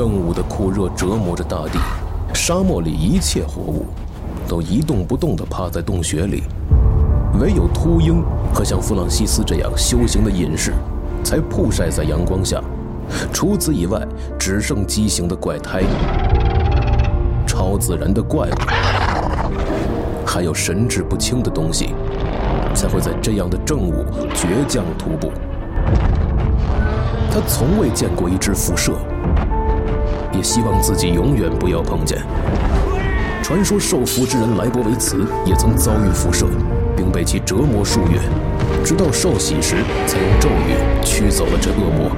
正午的酷热折磨着大地，沙漠里一切活物都一动不动地趴在洞穴里，唯有秃鹰和像弗朗西斯这样修行的隐士，才曝晒在阳光下。除此以外，只剩畸形的怪胎、超自然的怪物，还有神志不清的东西，才会在这样的正午倔强徒步。他从未见过一只辐射，也希望自己永远不要碰见。传说受福之人莱博维茨也曾遭遇辐射，并被其折磨数月，直到受洗时才用咒语驱走了这恶魔。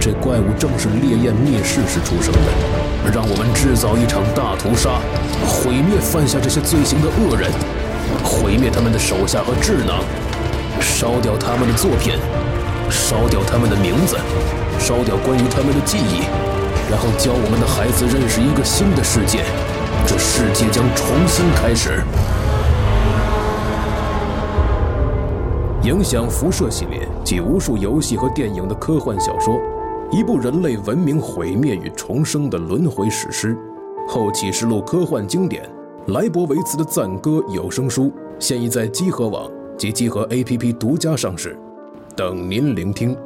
这怪物正是烈焰灭世时出生的，让我们制造一场大屠杀，毁灭犯下这些罪行的恶人，毁灭他们的手下和智囊，烧掉他们的作品，烧掉他们的名字，烧掉关于他们的记忆，然后教我们的孩子认识一个新的世界，这世界将重新开始。影响辐射系列及无数游戏和电影的科幻小说。一部人类文明毁灭与重生的轮回史诗，《后启示录》科幻经典，莱博维茨的赞歌有声书现已在积禾网及积禾 APP 独家上市，等您聆听。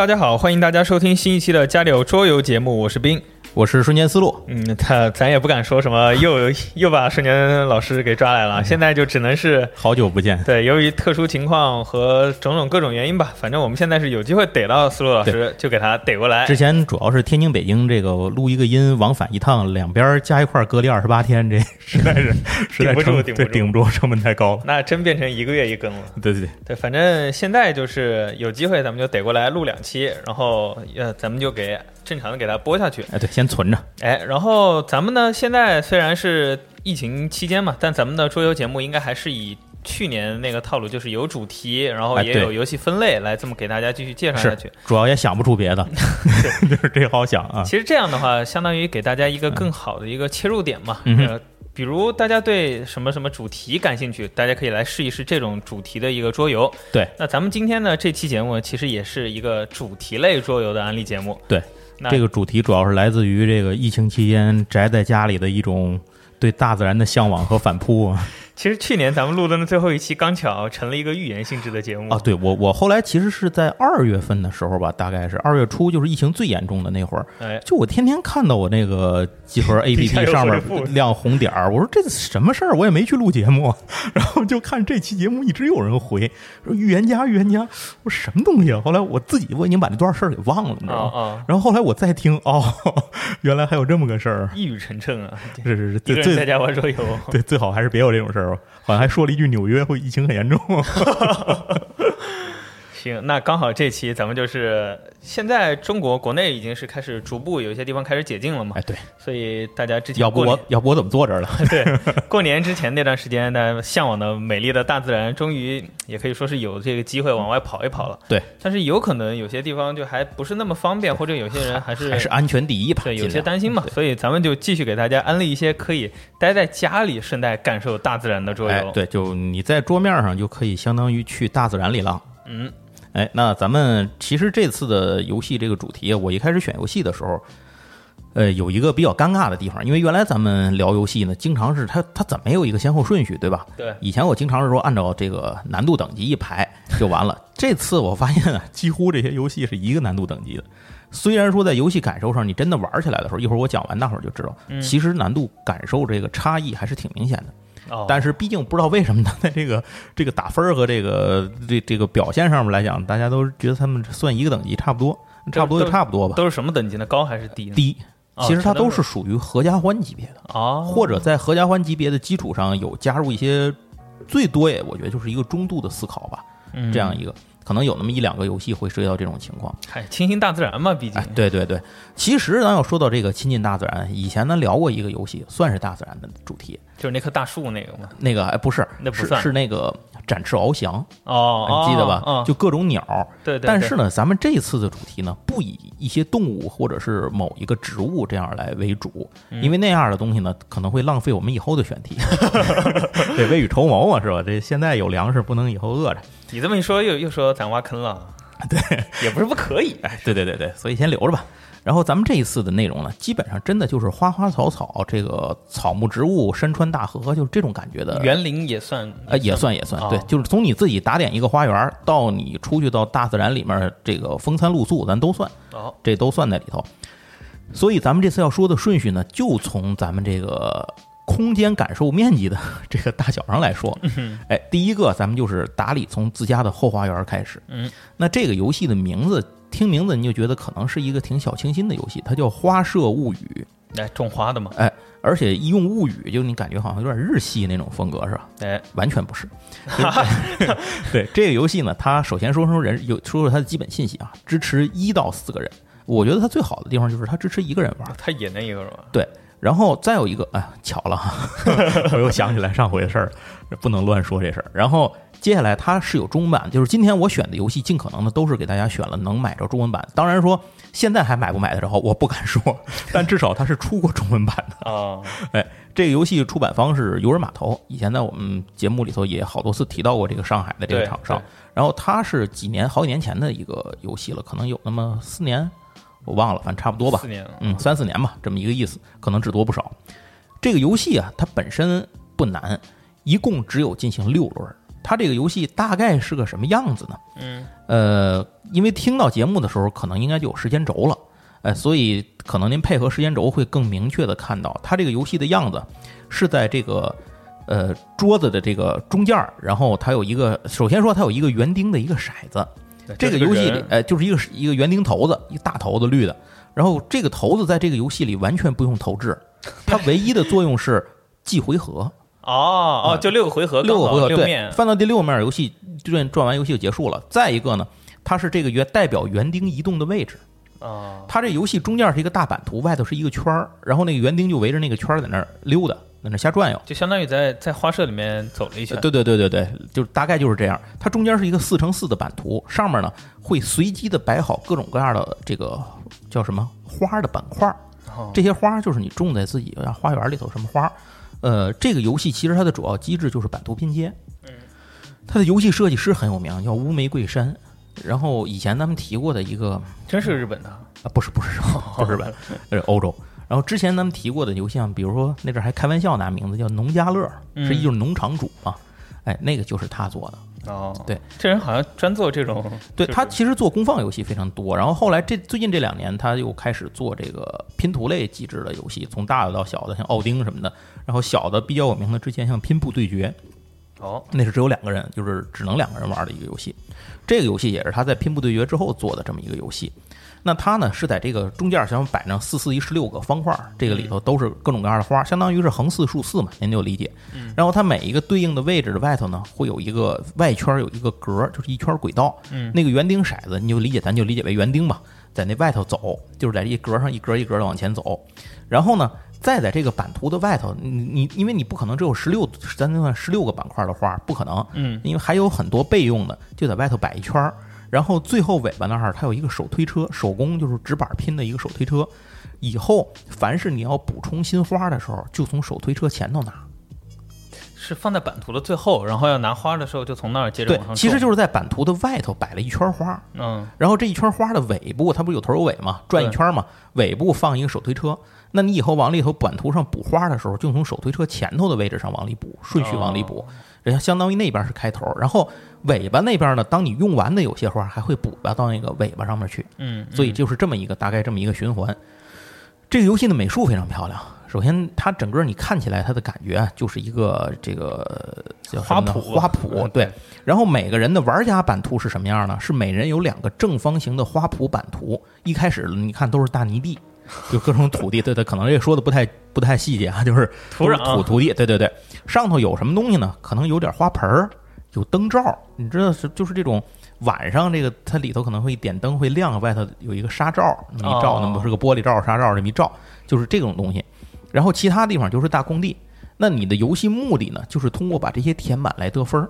大家好，欢迎大家收听新一期的《家里有桌游》节目，我是冰。我是瞬间思路，嗯，他咱也不敢说什么，又又把瞬间老师给抓来了，现在就只能是好久不见。对，由于特殊情况和种种各种原因吧，反正我们现在是有机会逮到思路老师，就给他逮过来。之前主要是天津、北京这个录一个音，往返一趟，两边加一块隔离二十八天，这 实在是顶不住，顶不住，顶不住，成本太高了。那真变成一个月一更了。对对对，对，反正现在就是有机会，咱们就逮过来录两期，然后呃，咱们就给。正常的给它播下去，哎，对，先存着，哎，然后咱们呢，现在虽然是疫情期间嘛，但咱们的桌游节目应该还是以去年那个套路，就是有主题，然后也有游戏分类，来这么给大家继续介绍下去。主要也想不出别的，就是这好想啊。其实这样的话，相当于给大家一个更好的一个切入点嘛。嗯。比如大家对什么什么主题感兴趣，大家可以来试一试这种主题的一个桌游。对。那咱们今天呢，这期节目其实也是一个主题类桌游的案例节目。对。这个主题主要是来自于这个疫情期间宅在家里的一种对大自然的向往和反扑啊。其实去年咱们录的那最后一期刚巧成了一个预言性质的节目啊！对我我后来其实是在二月份的时候吧，大概是二月初，就是疫情最严重的那会儿。哎，就我天天看到我那个集合 A P P 上面亮红点儿，我说这什么事儿？我也没去录节目，然后就看这期节目一直有人回说预言家预言家，我说什么东西啊？后来我自己我已经把那段事儿给忘了，你知道吗？然后后来我再听，哦，原来还有这么个事儿，一语成谶啊！是是是，一在家玩桌游，对，最好还是别有这种事儿。好像还说了一句纽约会疫情很严重。行，那刚好这期咱们就是现在中国国内已经是开始逐步有一些地方开始解禁了嘛？哎，对，所以大家之前要不我要不我怎么坐这儿了？对，过年之前那段时间，大家向往的美丽的大自然，终于也可以说是有这个机会往外跑一跑了。对，但是有可能有些地方就还不是那么方便，或者有些人还是还是安全第一吧？对，有些担心嘛。所以咱们就继续给大家安利一些可以待在家里顺带感受大自然的桌游。对，就你在桌面上就可以相当于去大自然里了。嗯。哎，那咱们其实这次的游戏这个主题，我一开始选游戏的时候。呃，有一个比较尴尬的地方，因为原来咱们聊游戏呢，经常是它它怎么有一个先后顺序，对吧？对。以前我经常是说按照这个难度等级一排，就完了。这次我发现啊，几乎这些游戏是一个难度等级的。虽然说在游戏感受上，你真的玩起来的时候，一会儿我讲完，大伙儿就知道，其实难度感受这个差异还是挺明显的。但是毕竟不知道为什么呢，在这个 这个打分和这个这这个表现上面来讲，大家都觉得他们算一个等级，差不多，差不多就差不多吧。都是什么等级呢？高还是低？低。其实它都是属于合家欢级别的啊，或者在合家欢级别的基础上有加入一些，最多也我觉得就是一个中度的思考吧，这样一个。可能有那么一两个游戏会涉及到这种情况。嗨，亲近大自然嘛，毕竟。对对对，其实咱要说到这个亲近大自然，以前咱聊过一个游戏，算是大自然的主题，就是那棵大树那个吗？那个哎，不是，那不算是那个展翅翱翔哦，你记得吧？就各种鸟。对对。但是呢，咱们这次的主题呢，不以一些动物或者是某一个植物这样来为主，因为那样的东西呢，可能会浪费我们以后的选题。对，未雨绸缪嘛，是吧？这现在有粮食，不能以后饿着。你这么一说，又又说咱挖坑了，对，也不是不可以，哎，对对对对，所以先留着吧。然后咱们这一次的内容呢，基本上真的就是花花草草，这个草木植物、山川大河，就是这种感觉的。园林也算，呃，也算也算，对，就是从你自己打点一个花园，到你出去到大自然里面这个风餐露宿，咱都算，哦，这都算在里头。所以咱们这次要说的顺序呢，就从咱们这个。空间感受面积的这个大小上来说，哎，第一个咱们就是打理从自家的后花园开始。嗯，那这个游戏的名字听名字你就觉得可能是一个挺小清新的游戏，它叫《花舍物语》。哎，种花的嘛。哎，而且一用物语，就你感觉好像有点日系那种风格是吧？哎，完全不是。对 这个游戏呢，它首先说说人有说说它的基本信息啊，支持一到四个人。我觉得它最好的地方就是它支持一个人玩，它也能一个人玩。对。然后再有一个，哎，巧了，我又想起来上回的事儿，不能乱说这事儿。然后接下来它是有中文版，就是今天我选的游戏，尽可能的都是给大家选了能买着中文版。当然说现在还买不买得着，我不敢说，但至少它是出过中文版的 啊。哎，这个游戏出版方是游人码头，以前在我们节目里头也好多次提到过这个上海的这个厂商。然后它是几年好几年前的一个游戏了，可能有那么四年。我忘了，反正差不多吧。四年，嗯，三四年吧，这么一个意思，可能只多不少。这个游戏啊，它本身不难，一共只有进行六轮。它这个游戏大概是个什么样子呢？嗯，呃，因为听到节目的时候，可能应该就有时间轴了，哎，所以可能您配合时间轴会更明确的看到，它这个游戏的样子是在这个呃桌子的这个中间儿然后它有一个，首先说它有一个园丁的一个骰子。这个游戏里，哎，就是一个一个园丁头子，一大头子绿的。然后这个头子在这个游戏里完全不用投掷，它唯一的作用是记回合。哦哦，就六个回合，六个回合，对，翻到第六面，游戏转转完游戏就结束了。再一个呢，它是这个园代表园丁移动的位置。啊，它这游戏中间是一个大版图，外头是一个圈儿，然后那个园丁就围着那个圈儿在那儿溜达。在那瞎转悠，就相当于在在花社里面走了一圈。对对对对对，就大概就是这样。它中间是一个四乘四的版图，上面呢会随机的摆好各种各样的这个叫什么花的板块。这些花就是你种在自己花园里头什么花。呃，这个游戏其实它的主要机制就是版图拼接。嗯，它的游戏设计师很有名，叫乌玫瑰山。然后以前咱们提过的一个，真是日本的啊？不是不是不是日本，是欧洲。然后之前咱们提过的游戏，比如说那阵还开玩笑拿名字叫农家乐，实际就是农场主嘛。哎，那个就是他做的。哦，对，这人好像专做这种。对他其实做公放游戏非常多。然后后来这最近这两年，他又开始做这个拼图类机制的游戏，从大的到小的，像奥丁什么的。然后小的比较有名的，之前像拼布对决。哦，那是只有两个人，就是只能两个人玩的一个游戏。这个游戏也是他在拼布对决之后做的这么一个游戏。那它呢是在这个中间，想摆上四四一十六个方块，这个里头都是各种各样的花，相当于是横四竖四嘛，您就理解。然后它每一个对应的位置的外头呢，会有一个外圈有一个格，就是一圈轨道。嗯，那个园丁骰子，你就理解，咱就理解为园丁吧，在那外头走，就是在一格上一格一格的往前走。然后呢，再在这个版图的外头，你你因为你不可能只有十六，咱就算十六个板块的花，不可能。嗯，因为还有很多备用的，就在外头摆一圈。然后最后尾巴那儿，它有一个手推车，手工就是纸板拼的一个手推车。以后凡是你要补充新花的时候，就从手推车前头拿。是放在版图的最后，然后要拿花的时候就从那儿接着往上。对，其实就是在版图的外头摆了一圈花。嗯。然后这一圈花的尾部，它不是有头有尾嘛？转一圈嘛，尾部放一个手推车。那你以后往里头版图上补花的时候，就从手推车前头的位置上往里补，顺序往里补，人家相当于那边是开头，然后尾巴那边呢，当你用完的有些花还会补吧到那个尾巴上面去，嗯，所以就是这么一个大概这么一个循环。这个游戏的美术非常漂亮。首先，它整个你看起来，它的感觉就是一个这个叫花圃，花圃对。然后每个人的玩家版图是什么样呢？是每人有两个正方形的花圃版图。一开始你看都是大泥地，就各种土地。对对，可能这说的不太不太细节啊，就是土壤土土地。对对对，上头有什么东西呢？可能有点花盆儿，有灯罩。你知道是就是这种晚上这个它里头可能会点灯会亮，外头有一个纱罩，那么一照，那么是个玻璃罩纱罩这么一照，就是这种东西。然后其他地方就是大空地，那你的游戏目的呢，就是通过把这些填满来得分儿，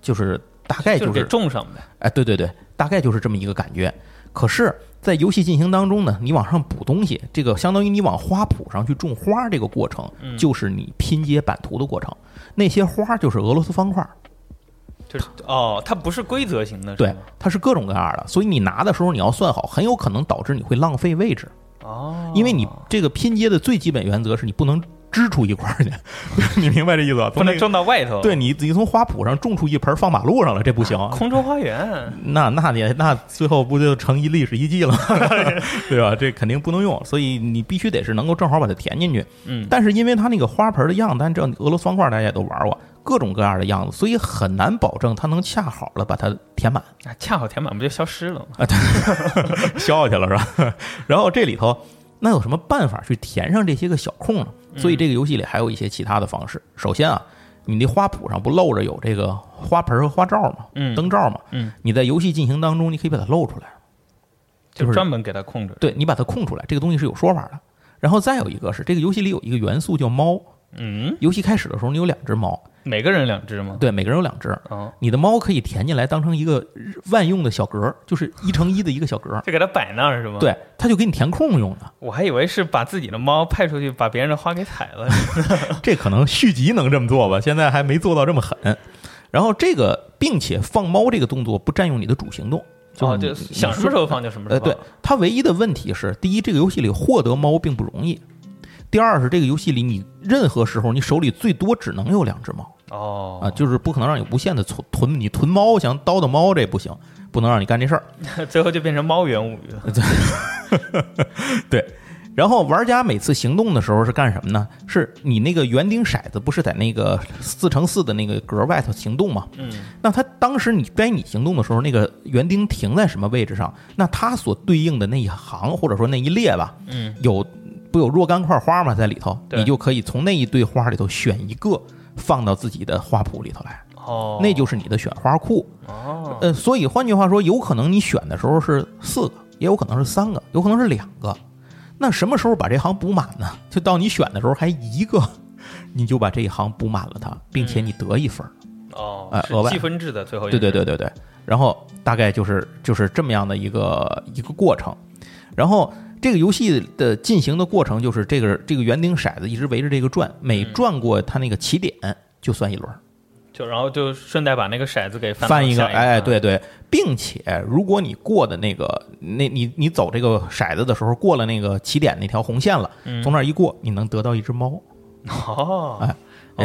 就是大概就是种上呗。哎，对对对，大概就是这么一个感觉。可是，在游戏进行当中呢，你往上补东西，这个相当于你往花圃上去种花，这个过程就是你拼接版图的过程。那些花就是俄罗斯方块，就是哦，它不是规则型的，对，它是各种各样的，所以你拿的时候你要算好，很有可能导致你会浪费位置。哦，因为你这个拼接的最基本原则是你不能支出一块儿去，你明白这意思吧？不能种到外头。对你，你从花圃上种出一盆放马路上了，这不行。空中花园，那那你那最后不就成一历史遗迹了，对吧？这肯定不能用，所以你必须得是能够正好把它填进去。嗯，但是因为它那个花盆的样子，知道俄罗斯方块大家也都玩过，各种各样的样子，所以很难保证它能恰好的把它填满。恰好填满不就消失了吗？啊，对，消去了是吧？然后这里头。那有什么办法去填上这些个小空呢？所以这个游戏里还有一些其他的方式。首先啊，你那花圃上不露着有这个花盆和花罩吗？嗯，灯罩嘛。嗯，你在游戏进行当中，你可以把它露出来，就是专门给它控制。对你把它空出来，这个东西是有说法的。然后再有一个是，这个游戏里有一个元素叫猫。嗯，游戏开始的时候，你有两只猫。每个人两只吗？对，每个人有两只。哦，你的猫可以填进来当成一个万用的小格，就是一乘一的一个小格，就给它摆那儿是吗？对，它就给你填空用的。我还以为是把自己的猫派出去，把别人的花给踩了。这可能续集能这么做吧，现在还没做到这么狠。然后这个，并且放猫这个动作不占用你的主行动，就想什么时候放就什么时候放。呃，对，它唯一的问题是，第一，这个游戏里获得猫并不容易。第二是这个游戏里，你任何时候你手里最多只能有两只猫哦啊，就是不可能让你无限的存囤，你囤猫想叨叨猫这不行，不能让你干这事儿，最后就变成猫元物语了。对，然后玩家每次行动的时候是干什么呢？是你那个园丁骰子不是在那个四乘四的那个格外头行动吗？嗯，那他当时你该你行动的时候，那个园丁停在什么位置上？那他所对应的那一行或者说那一列吧，嗯，有。不有若干块花吗？在里头，你就可以从那一堆花里头选一个放到自己的花圃里头来。哦，那就是你的选花库。哦，呃，所以换句话说，有可能你选的时候是四个，也有可能是三个，有可能是两个。那什么时候把这行补满呢？就到你选的时候还一个，你就把这一行补满了它，并且你得一分。哦，额外积分制的最后。对对对对对。然后大概就是就是这么样的一个一个过程，然后。这个游戏的进行的过程就是这个这个圆顶骰子一直围着这个转，每转过它那个起点就算一轮，就然后就顺带把那个骰子给翻一个，哎，对对，并且如果你过的那个那你你走这个骰子的时候过了那个起点那条红线了，从那儿一过你能得到一只猫，哦，哎。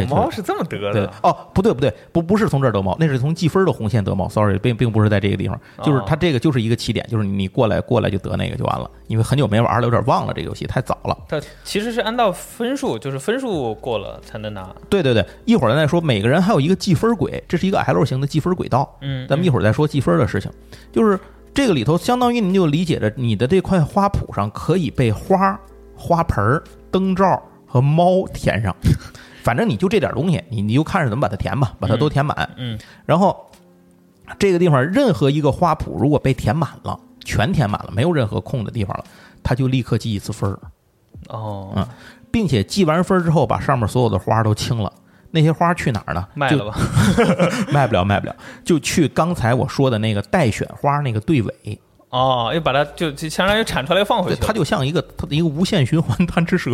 哦，猫是这么得的哦，不对不对，不不是从这儿得猫，那是从计分的红线得猫。Sorry，并并不是在这个地方，就是它这个就是一个起点，就是你过来过来就得那个就完了。因为很久没玩了，有点忘了这个游戏太早了。它其实是按照分数，就是分数过了才能拿。对对对，一会儿咱再说。每个人还有一个计分轨，这是一个 L 型的计分轨道。嗯，咱们一会儿再说计分的事情。就是这个里头，相当于您就理解着你的这块花圃上可以被花、花盆、灯罩和猫填上。反正你就这点东西，你你就看着怎么把它填吧，把它都填满。嗯，然后这个地方任何一个花圃如果被填满了，全填满了，没有任何空的地方了，它就立刻记一次分儿。哦，嗯，并且记完分之后，把上面所有的花都清了。那些花去哪儿呢？卖了吧？卖不了，卖不了，就去刚才我说的那个待选花那个队尾。哦，又把它就就相当于铲出来放回去，它就像一个它的一个无限循环贪吃蛇。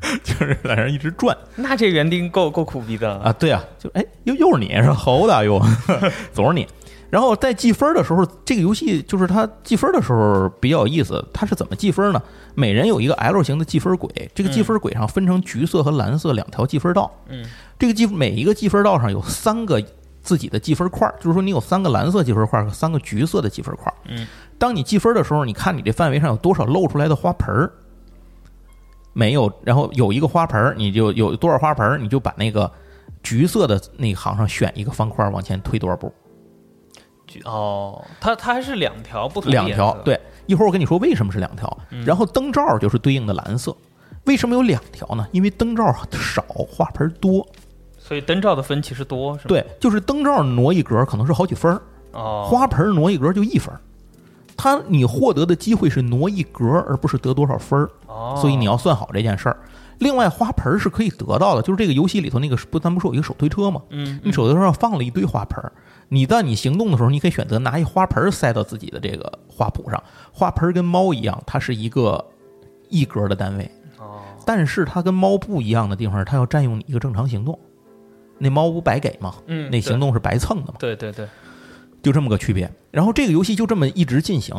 就是在那一直转，那这园丁够够苦逼的啊！对啊，就哎，又又是你是猴子又 总是你。然后在计分的时候，这个游戏就是它计分的时候比较有意思。它是怎么计分呢？每人有一个 L 型的计分轨，这个计分轨上分成橘色和蓝色两条计分道。嗯，这个计每一个计分道上有三个自己的计分块，就是说你有三个蓝色计分块和三个橘色的计分块。嗯，当你计分的时候，你看你这范围上有多少露出来的花盆儿。没有，然后有一个花盆儿，你就有多少花盆儿，你就把那个橘色的那行上选一个方块，往前推多少步。哦，它它还是两条不同两条，对，一会儿我跟你说为什么是两条。然后灯罩就是对应的蓝色，为什么有两条呢？因为灯罩少，花盆多，所以灯罩的分其实多，是吧？对，就是灯罩挪一格可能是好几分儿，哦，花盆挪一格就一分儿。它你获得的机会是挪一格，而不是得多少分儿，哦，所以你要算好这件事儿。另外，花盆是可以得到的，就是这个游戏里头那个不，咱不是有一个手推车吗？嗯，你手推车上放了一堆花盆儿，你在你行动的时候，你可以选择拿一花盆儿塞到自己的这个花圃上。花盆儿跟猫一样，它是一个一格的单位，哦，但是它跟猫不一样的地方，它要占用你一个正常行动。那猫不白给吗？嗯，那行动是白蹭的嘛？对对对，就这么个区别。然后这个游戏就这么一直进行，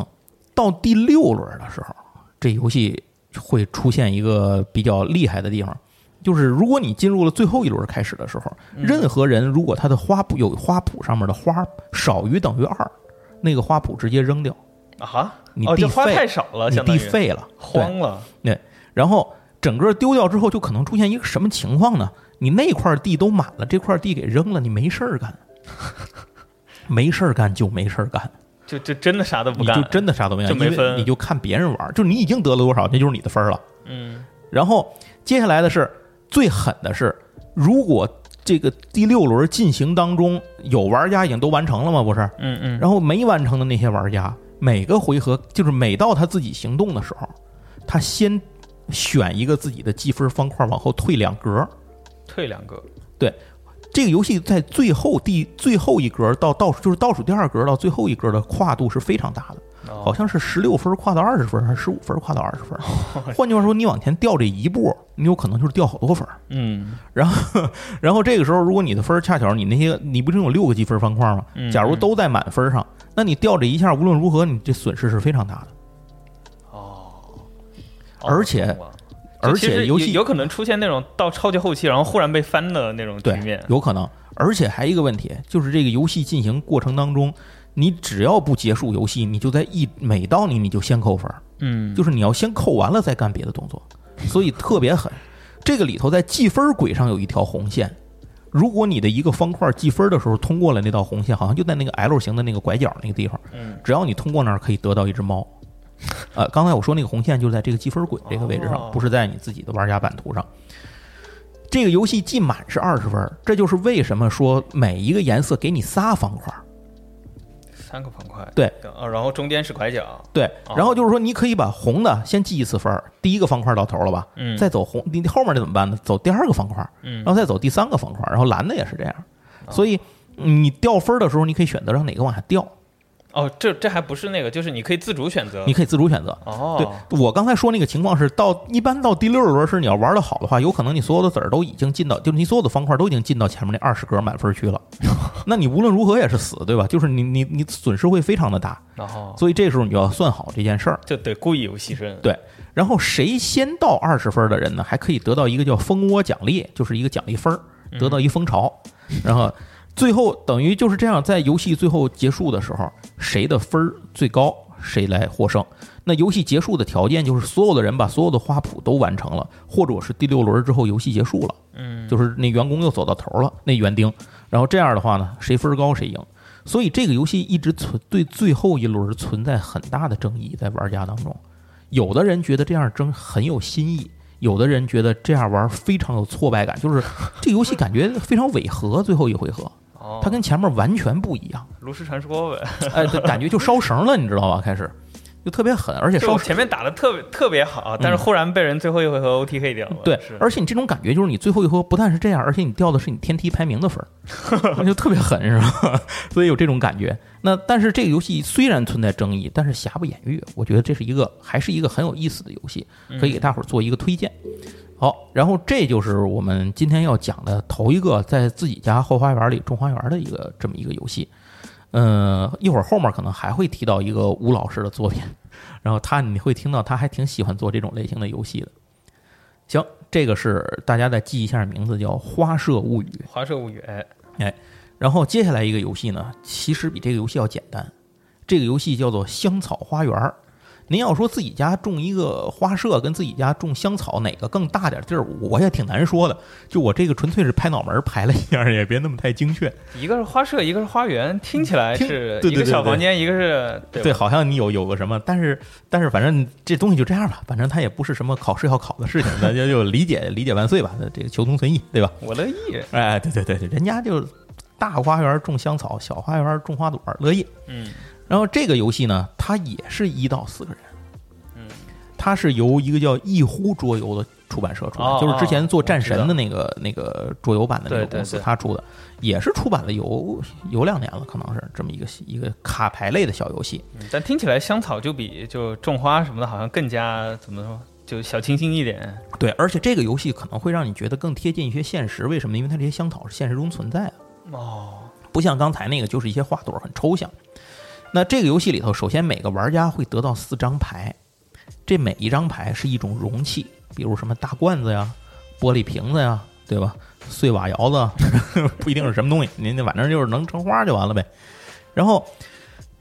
到第六轮的时候，这游戏会出现一个比较厉害的地方，就是如果你进入了最后一轮开始的时候，任何人如果他的花圃有花圃上面的花少于等于二，那个花圃直接扔掉，啊，你地废太少了，你地废了，对荒了，然后整个丢掉之后，就可能出现一个什么情况呢？你那块地都满了，这块地给扔了，你没事儿干，没事儿干就没事儿干，就就真的啥都不干，你就真的啥都没干，就没分你就看别人玩儿，就是你已经得了多少，那就是你的分儿了。嗯然后接下来的是最狠的是，如果这个第六轮进行当中有玩家已经都完成了吗？不是，嗯嗯，然后没完成的那些玩家，每个回合就是每到他自己行动的时候，他先选一个自己的积分方块往后退两格。退两个，这个游戏在最后第最后一格到倒数就是倒数第二格到最后一格的跨度是非常大的，哦好像是十六分跨到二十分，还是十五分跨到二十分。换句话说，你往前掉这一步，你有可能就是掉好多分。嗯 然后，然后这个时候，如果你的分恰巧你那些你不是有六个积分方块吗？嗯假如都在满分上，那你掉这一下，无论如何你这损失是非常大的。哦，而且而且游戏有有可能出现那种到超级后期，然后忽然被翻的那种局面，有可能，而且还一个问题就是这个游戏进行过程当中，你只要不结束游戏，你就在一每到你你就先扣分儿，嗯，就是你要先扣完了再干别的动作，所以特别狠。这个里头在计分轨上有一条红线，如果你的一个方块计分的时候通过了那道红线，好像就在那个 L 型的那个拐角那个地方，嗯只要你通过那儿可以得到一只猫。呃，刚才我说那个红线就在这个积分轨这个位置上，哦不是在你自己的玩家版图上。这个游戏计满是二十分，这就是为什么说每一个颜色给你仨方块。三个方块，对，啊，然后中间是拐角，对，哦然后就是说你可以把红的先记一次分儿，第一个方块到头了吧？嗯，再走红，你后面的怎么办呢？走第二个方块，嗯然后再走第三个方块，然后蓝的也是这样。所以嗯你掉分儿的时候，你可以选择让哪个往下掉，哦，这这还不是那个，就是你可以自主选择你，可以自主选择。哦，对我刚才说那个情况是到一般到第六轮是你要玩的好的话，有可能你所有的子儿都已经进到，就是你所有的方块都已经进到前面那二十格满分区了，那你无论如何也是死，对吧？就是你你你损失会非常的大，然后所以这时候你就要算好这件事儿。就得故意有牺牲，对然后谁先到二十分的人呢，还可以得到一个叫蜂窝奖励，就是一个奖励分儿，得到一蜂巢。然后最后等于就是这样，在游戏最后结束的时候，谁的分儿最高，谁来获胜。那游戏结束的条件就是所有的人把所有的花圃都完成了，或者是第六轮之后游戏结束了，嗯，就是那员工又走到头了，那园丁。然后这样的话呢，谁分儿高谁赢。所以这个游戏一直存对最后一轮存在很大的争议，在玩家当中，有的人觉得这样争很有新意，有的人觉得这样玩非常有挫败感，就是这个游戏感觉非常违和。最后一回合，哦，它跟前面完全不一样，炉石传说呗，哎，就感觉就烧绳了，你知道吧？开始就特别狠，而且烧前面打的特别特别好，但是忽然被人最后一回合 OTK 掉了，对，而且你这种感觉就是你最后一回合不但是这样，而且你掉的是你天梯排名的分儿，那就特别狠，是吧？所以有这种感觉。那但是这个游戏虽然存在争议，但是瑕不掩瑜，我觉得这是一个还是一个很有意思的游戏，可以给大伙儿做一个推荐。好，然后这就是我们今天要讲的头一个在自己家后花园里种花园的一个这么一个游戏。嗯，一会儿后面可能还会提到一个吴老师的作品，然后他你会听到他还挺喜欢做这种类型的游戏的。行，这个是大家再记一下名字，叫《花社物语》。花社物语，哎，然后接下来一个游戏呢，其实比这个游戏要简单，这个游戏叫做《香草花园》。您要说自己家种一个花社，跟自己家种香草哪个更大点地儿，我也挺难说的。就我这个纯粹是拍脑门排了一下，也别那么太精确。一个是花社，一个是花园，听起来是一个小房间，一个是 对，好像你有有个什么，但是但是反正这东西就这样吧，反正它也不是什么考试要考的事情，大 家就理解理解万岁吧，这个求同存异，对吧？我乐意。哎，对对对对，人家就大花园种香草，小花园种花朵，乐意。嗯。然后这个游戏呢，它也是一到四个人。嗯它是由一个叫一呼桌游的出版社出的，就是之前做战神的那个那个桌游版的那个公司，他出的，也是出版了有有两年了，可能是这么一个一个卡牌类的小游戏。但听起来香草就比就种花什么的，好像更加怎么说，就小清新一点。对，而且这个游戏可能会让你觉得更贴近一些现实。为什么？因为它这些香草是现实中存在的。哦，不像刚才那个，就是一些花朵很抽象。那这个游戏里头，首先每个玩家会得到四张牌。这每一张牌是一种容器，比如什么大罐子呀、玻璃瓶子呀，对吧？碎瓦窑子 不一定是什么东西，您那反正就是能成花就完了呗。然后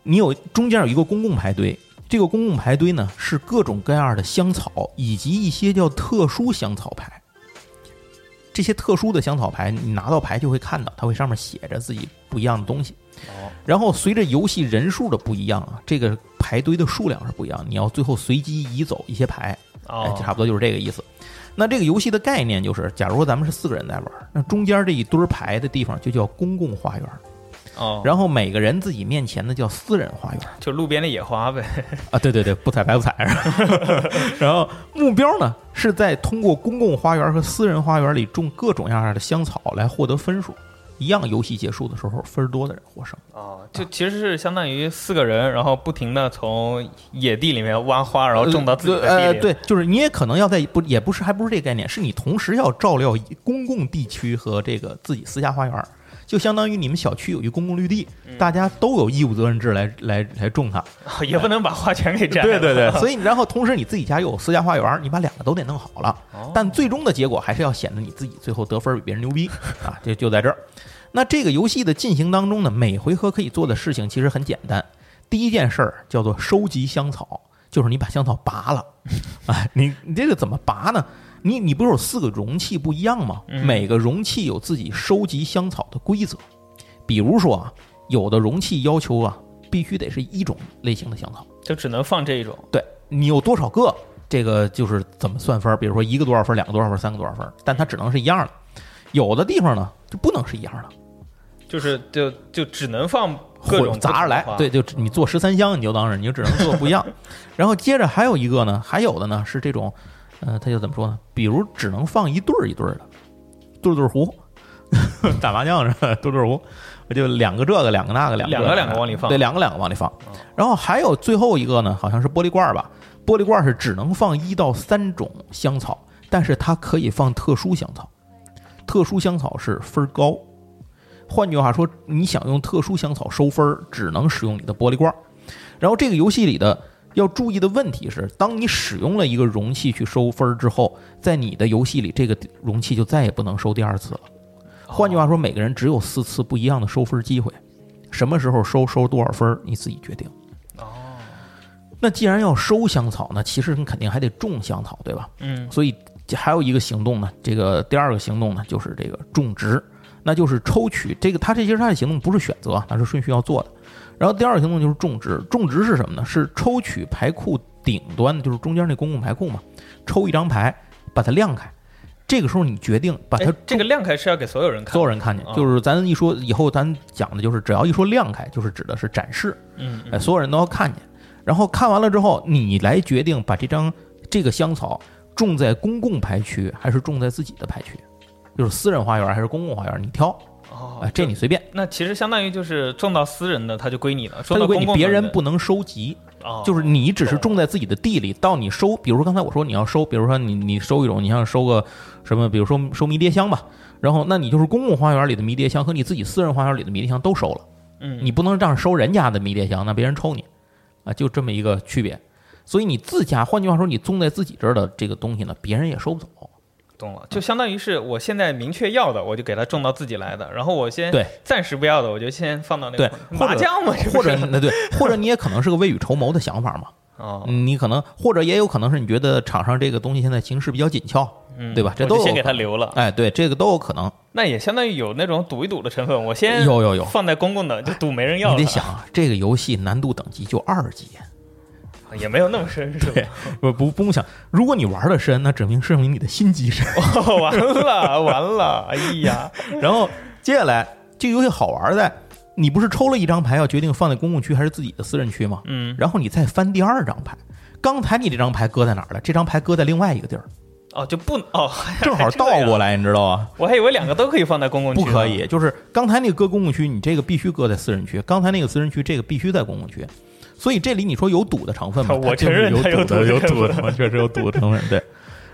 你有中间有一个公共牌堆，这个公共牌堆呢是各种各样的香草以及一些叫特殊香草牌。这些特殊的香草牌，你拿到牌就会看到，它会上面写着自己不一样的东西。哦，然后随着游戏人数的不一样啊，这个牌堆的数量是不一样，你要最后随机移走一些牌，哎，差不多就是这个意思。那这个游戏的概念就是，假如说咱们是四个人在玩，那中间这一堆牌的地方就叫公共花园，哦，然后每个人自己面前的叫私人花园，就路边的野花呗。啊，对对对，不采白不采。然后目标呢是在通过公共花园和私人花园里种各种样样的香草来获得分数。一样，游戏结束的时候，分儿多的人获胜。啊，就其实是相当于四个人，然后不停的从野地里面挖花，然后种到自己的地里。对，就是你也可能要在不，也不是，还不是这个概念，是你同时要照料公共地区和这个自己私家花园，就相当于你们小区有一公共绿地，大家都有义务责任制来来来种它，也不能把花全给占。对对对，所以然后同时你自己家又有私家花园，你把两个都得弄好了。但最终的结果还是要显得你自己最后得分比别人牛逼啊！就就在这儿。那这个游戏的进行当中呢，每回合可以做的事情其实很简单。第一件事儿叫做收集香草，就是你把香草拔了。哎，你你这个怎么拔呢？你你不是有四个容器不一样吗？每个容器有自己收集香草的规则。比如说啊，有的容器要求啊，必须得是一种类型的香草，就只能放这一种。对你有多少个，这个就是怎么算分。比如说一个多少分，两个多少分，三个多少分，但它只能是一样的。有的地方呢，就不能是一样的。就是就就只能放各种杂着来，对，就你做十三香，你就当是你就只能做不一样。然后接着还有一个呢，还有的呢是这种，呃，他就怎么说呢？比如只能放一对儿一对儿的，对对胡，打麻将是吧？对对胡，就两个这个，两个那个，两个两个往里放，对，两个两个往里放。然后还有最后一个呢，好像是玻璃罐吧？玻璃罐是只能放一到三种香草，但是它可以放特殊香草，特殊香草是分高。换句话说，你想用特殊香草收分儿，只能使用你的玻璃罐。然后这个游戏里的要注意的问题是，当你使用了一个容器去收分儿之后，在你的游戏里，这个容器就再也不能收第二次了。换句话说，每个人只有四次不一样的收分机会。什么时候收，收多少分儿，你自己决定。哦。那既然要收香草，呢其实你肯定还得种香草，对吧？嗯。所以还有一个行动呢，这个第二个行动呢，就是这个种植。那就是抽取这个，它这些它的行动不是选择，它是顺序要做的。然后第二个行动就是种植，种植是什么呢？是抽取牌库顶端，就是中间那公共牌库嘛，抽一张牌，把它亮开。这个时候你决定把它这个亮开是要给所有人看，所有人看见。就是咱一说以后咱讲的就是，只要一说亮开，就是指的是展示，嗯，哎，所有人都要看见。然后看完了之后，你来决定把这张这个香草种在公共牌区，还是种在自己的牌区。就是私人花园还是公共花园，你挑哦，这你随便。那其实相当于就是种到私人的，它就归你了，它就归你，别人不能收集。哦，就是你只是种在自己的地里，到你收，比如说刚才我说你要收，比如说你你收一种，你像收个什么，比如说收迷迭香吧，然后那你就是公共花园里的迷迭香和你自己私人花园里的迷迭香都收了，嗯，你不能这样收人家的迷迭香，那别人抽你啊，就这么一个区别。所以你自家，换句话说，你种在自己这儿的这个东西呢，别人也收不走。懂了，就相当于是我现在明确要的，我就给它种到自己来的，然后我先对暂时不要的，我就先放到那个麻将嘛，或者那对，或者你也可能是个未雨绸缪的想法嘛。哦，嗯你可能或者也有可能是你觉得场上这个东西现在形势比较紧俏，嗯对吧？这都先给它留了，哎，对，这个都有可能。那也相当于有那种赌一赌的成分，我先有有有。放在公共的，就赌没人要了，你得想啊，这个游戏难度等级就二级，也没有那么深，是吧？对不不不用想，如果你玩的深，那证明证明你的心机深。哦，完了完了，哎呀，然后接下来这个游戏好玩在，你不是抽了一张牌要决定放在公共区还是自己的私人区吗？嗯，然后你再翻第二张牌，刚才你这张牌搁在哪儿了？这张牌搁在另外一个地儿，哦，就不哦，正好倒过来，来，你知道吗？我还以为两个都可以放在公共区，不可以，，就是刚才那个搁公共区，你这个必须搁在私人区；刚才那个私人区，这个必须在公共区。所以这里你说有赌的成分吗？我它就是有承认有赌的，有赌的成分确实有赌的成分。对，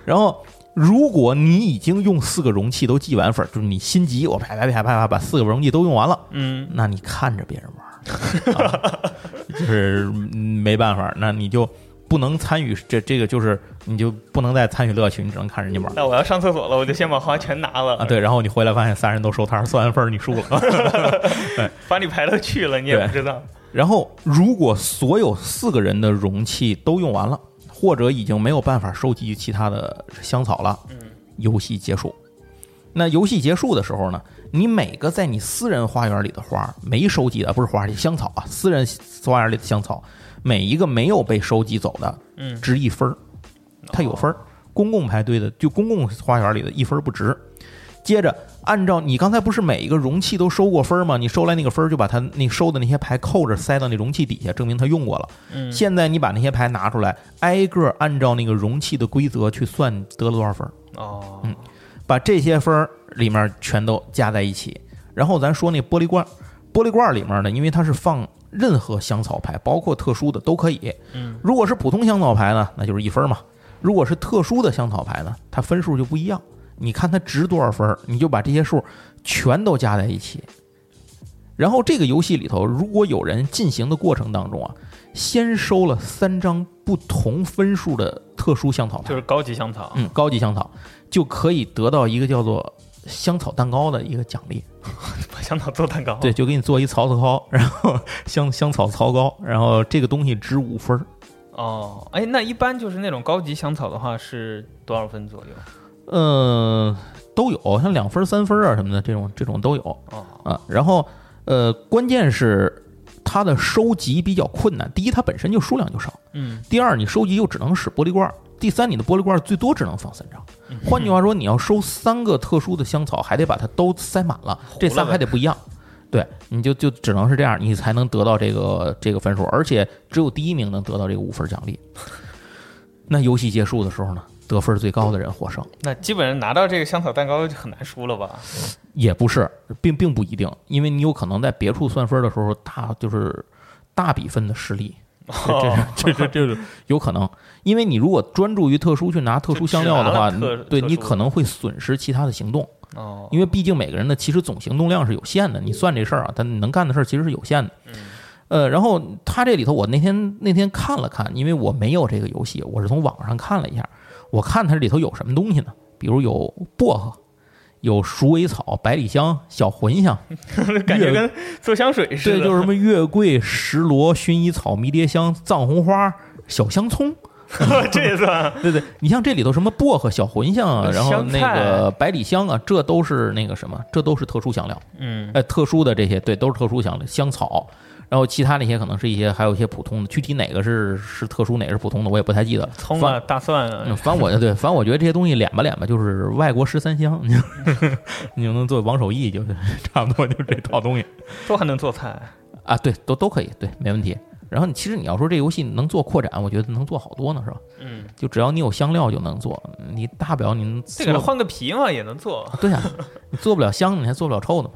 然后如果你已经用四个容器都记完分儿，就是你心急，我啪啪啪啪啪把四个容器都用完了，嗯，那你看着别人玩 就是嗯没办法，那你就不能参与这这个，就是你就不能再参与乐趣，你只能看人家玩儿那我要上厕所了，我就先把花全拿了啊。对，然后你回来发现仨人都收摊儿，算完分儿你输了。把你牌都去了，你也不知道，然后如果所有四个人的容器都用完了，或者已经没有办法收集其他的香草了，嗯，游戏结束。那游戏结束的时候呢，你每个在你私人花园里的花没收集的，不是花里香草啊，私人花园里的香草，每一个没有被收集走的，嗯值一分儿，它有分儿。公共排队的，就公共花园里的一分儿不值。接着，按照你刚才不是每一个容器都收过分儿吗？你收来那个分儿，就把它那收的那些牌扣着塞到那容器底下，证明他用过了。嗯，现在你把那些牌拿出来，挨个按照那个容器的规则去算得了多少分儿，哦，嗯把这些分儿里面全都加在一起。然后咱说那玻璃罐，玻璃罐里面呢，因为它是放任何香草牌，包括特殊的都可以。嗯，如果是普通香草牌呢，那就是一分嘛；如果是特殊的香草牌呢，它分数就不一样。你看它值多少分儿，你就把这些数全都加在一起。然后这个游戏里头，如果有人进行的过程当中啊，先收了三张不同分数的特殊香草牌，就是高级香草，嗯，高级香草，就可以得到一个叫做香草蛋糕的一个奖励。把香草做蛋糕，对，，就给你做一曹操糕，然后 香香草槽糕，然后这个东西值五分儿。哦，哎，那一般就是那种高级香草的话是多少分左右？嗯，都有，像两分、三分啊什么的，这种这种都有哦，啊。然后，呃，关键是它的收集比较困难。第一，它本身就数量就少；嗯，第二，你收集又只能使玻璃罐儿；第三，你的玻璃罐儿最多只能放三张。换句话说，你要收三个特殊的香草，还得把它都塞满了，这仨还得不一样。对，你就就只能是这样，你才能得到这个这个分数，而且只有第一名能得到这个五分奖励。那游戏结束的时候呢，得分最高的人获胜。那基本上拿到这个香草蛋糕就很难输了吧？也不是，并并不一定，因为你有可能在别处算分的时候，大就是大比分的失利，哦这这这这这有可能，因为你如果专注于特殊去拿特殊香料的话，对你可能会损失其他的行动，哦，因为毕竟每个人的其实总行动量是有限的，你算这事儿啊，他能干的事儿其实是有限的。嗯呃，然后他这里头，我那天那天看了看，因为我没有这个游戏，我是从网上看了一下，我看它这里头有什么东西呢？比如有薄荷，有鼠尾草、百里香、小茴香，感觉跟做香水似的对，就是什么月桂、石螺、薰衣草、迷迭香、藏红花、小香葱。这也算 对对，你像这里头什么薄荷、小茴香啊，然后那个百里香啊，这都是那个什么，这都是特殊香料。嗯哎，特殊的这些对，都是特殊香料，香草。然后其他那些可能是一些，还有一些普通的，具体哪个是是特殊，哪个是普通的，我也不太记得了。葱啊、大蒜反正我就对，反正我觉得这些东西敛吧敛吧，就是外国十三香，你 就你就能做王守义，就是差不多就这套东西 都还能做菜。啊，对，都都可以，对，没问题。然后你其实你要说这游戏能做扩展，我觉得能做好多呢，是吧？嗯，就只要你有香料就能做，你大不了你做这个换个皮嘛也能做。对呀、你做不了香的，你还做不了臭的嘛，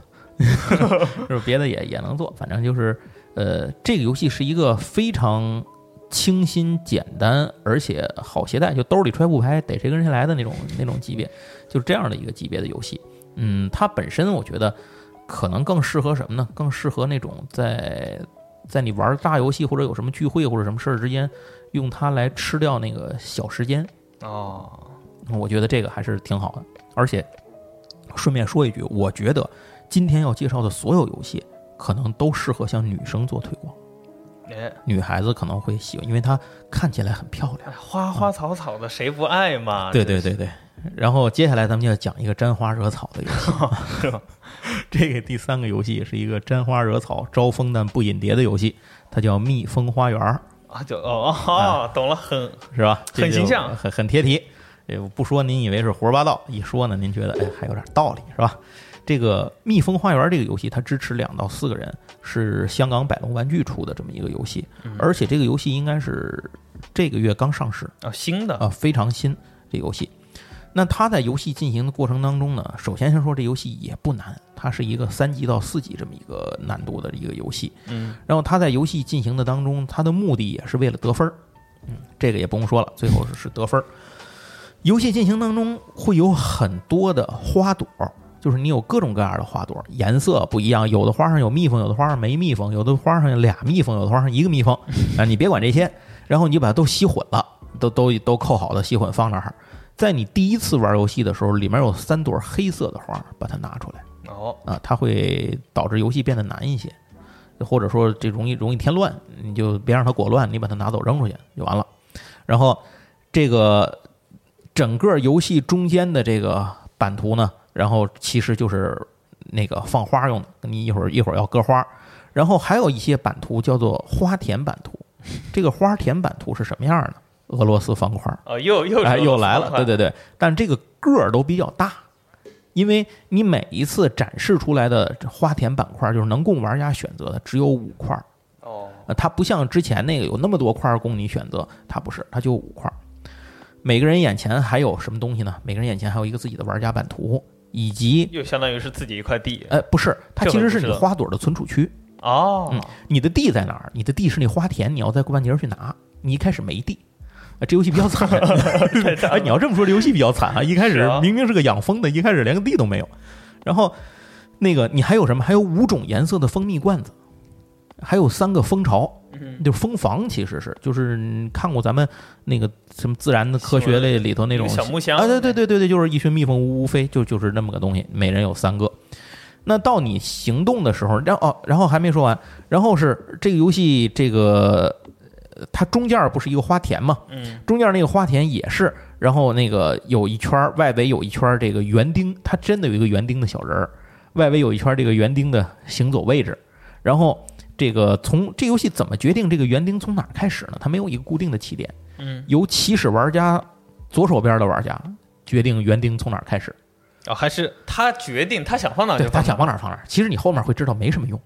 就是别的也也能做，反正就是呃，这个游戏是一个非常清新简单，而且好携带，就兜里揣不拍，逮谁跟谁来的那种那种级别，就是这样的一个级别的游戏。嗯，它本身我觉得可能更适合什么呢？更适合那种在在你玩大游戏或者有什么聚会或者什么事儿之间，用它来吃掉那个小时间。哦，我觉得这个还是挺好的。而且顺便说一句，我觉得今天要介绍的所有游戏，可能都适合向女生做推广。哎，女孩子可能会喜欢，因为她看起来很漂亮，花花草草的，谁不爱嘛？对对对对。然后接下来咱们就要讲一个沾花惹草的游戏，是吧？这个第三个游戏是一个沾花惹草、招蜂但不引蝶的游戏，它叫《蜜蜂花园》啊，就哦哦，懂了，很是吧？很形象，很很贴题。不说您以为是胡说八道，一说呢，您觉得哎还有点道理，是吧？这个《蜜蜂花园》这个游戏，它支持两到四个人，是香港百龙玩具出的这么一个游戏，而且这个游戏应该是这个月刚上市啊，新的啊，非常新。这游戏，那它在游戏进行的过程当中呢，首先先说这游戏也不难，它是一个三级到四级这么一个难度的一个游戏。嗯，然后它在游戏进行的当中，它的目的也是为了得分儿。嗯，这个也不用说了，最后是得分儿。游戏进行当中会有很多的花朵。就是你有各种各样的花朵，颜色不一样，有的花上有蜜蜂，有的花上没蜜蜂，有的花上有俩蜜蜂，有的花上一个蜜蜂，啊，你别管这些，然后你就把它都吸混了，都都都扣好的吸混放那儿，在你第一次玩游戏的时候，里面有三朵黑色的花，把它拿出来，哦，啊，它会导致游戏变得难一些，或者说这容易容易添乱，你就别让它裹乱，你把它拿走扔出去就完了。然后这个整个游戏中间的这个版图呢？然后其实就是那个放花用的，你一会儿一会儿要割花，然后还有一些版图叫做花田版图。这个花田版图是什么样的？俄罗斯方块哦，又又哎又来了，对对对，但这个个儿都比较大，因为你每一次展示出来的花田板块就是能供玩家选择的只有五块哦，它不像之前那个有那么多块供你选择，它不是，它就五块每个人眼前还有什么东西呢？每个人眼前还有一个自己的玩家版图。以及又相当于是自己一块地，哎，不是，它其实是你花朵的存储区哦。嗯，你的地在哪儿？你的地是那花田，你要在过半截去拿。你一开始没地，啊，这游戏比较惨。哎，你要这么说，这游戏比较惨啊！一开始明明是个养蜂的，一开始连个地都没有。然后，那个你还有什么？还有五种颜色的蜂蜜罐子，还有三个蜂巢。就是蜂房，其实是就是看过咱们那个什么自然的科学类里头那种小木箱啊，对对对对对，就是一群蜜蜂呜呜飞，就就是那么个东西，每人有三个。那到你行动的时候，然后哦，然后还没说完，然后是这个游戏这个它中间不是一个花田嘛？嗯，中间那个花田也是，然后那个有一圈外围有一圈这个园丁，它真的有一个园丁的小人儿，外围有一圈这个园丁的行走位置，然后。这个从这游戏怎么决定这个园丁从哪儿开始呢？它没有一个固定的起点，嗯，由起始玩家左手边的玩家决定园丁从哪儿开始，哦，还是他决定他想放哪儿，他想放哪儿放哪儿。其实你后面会知道没什么用，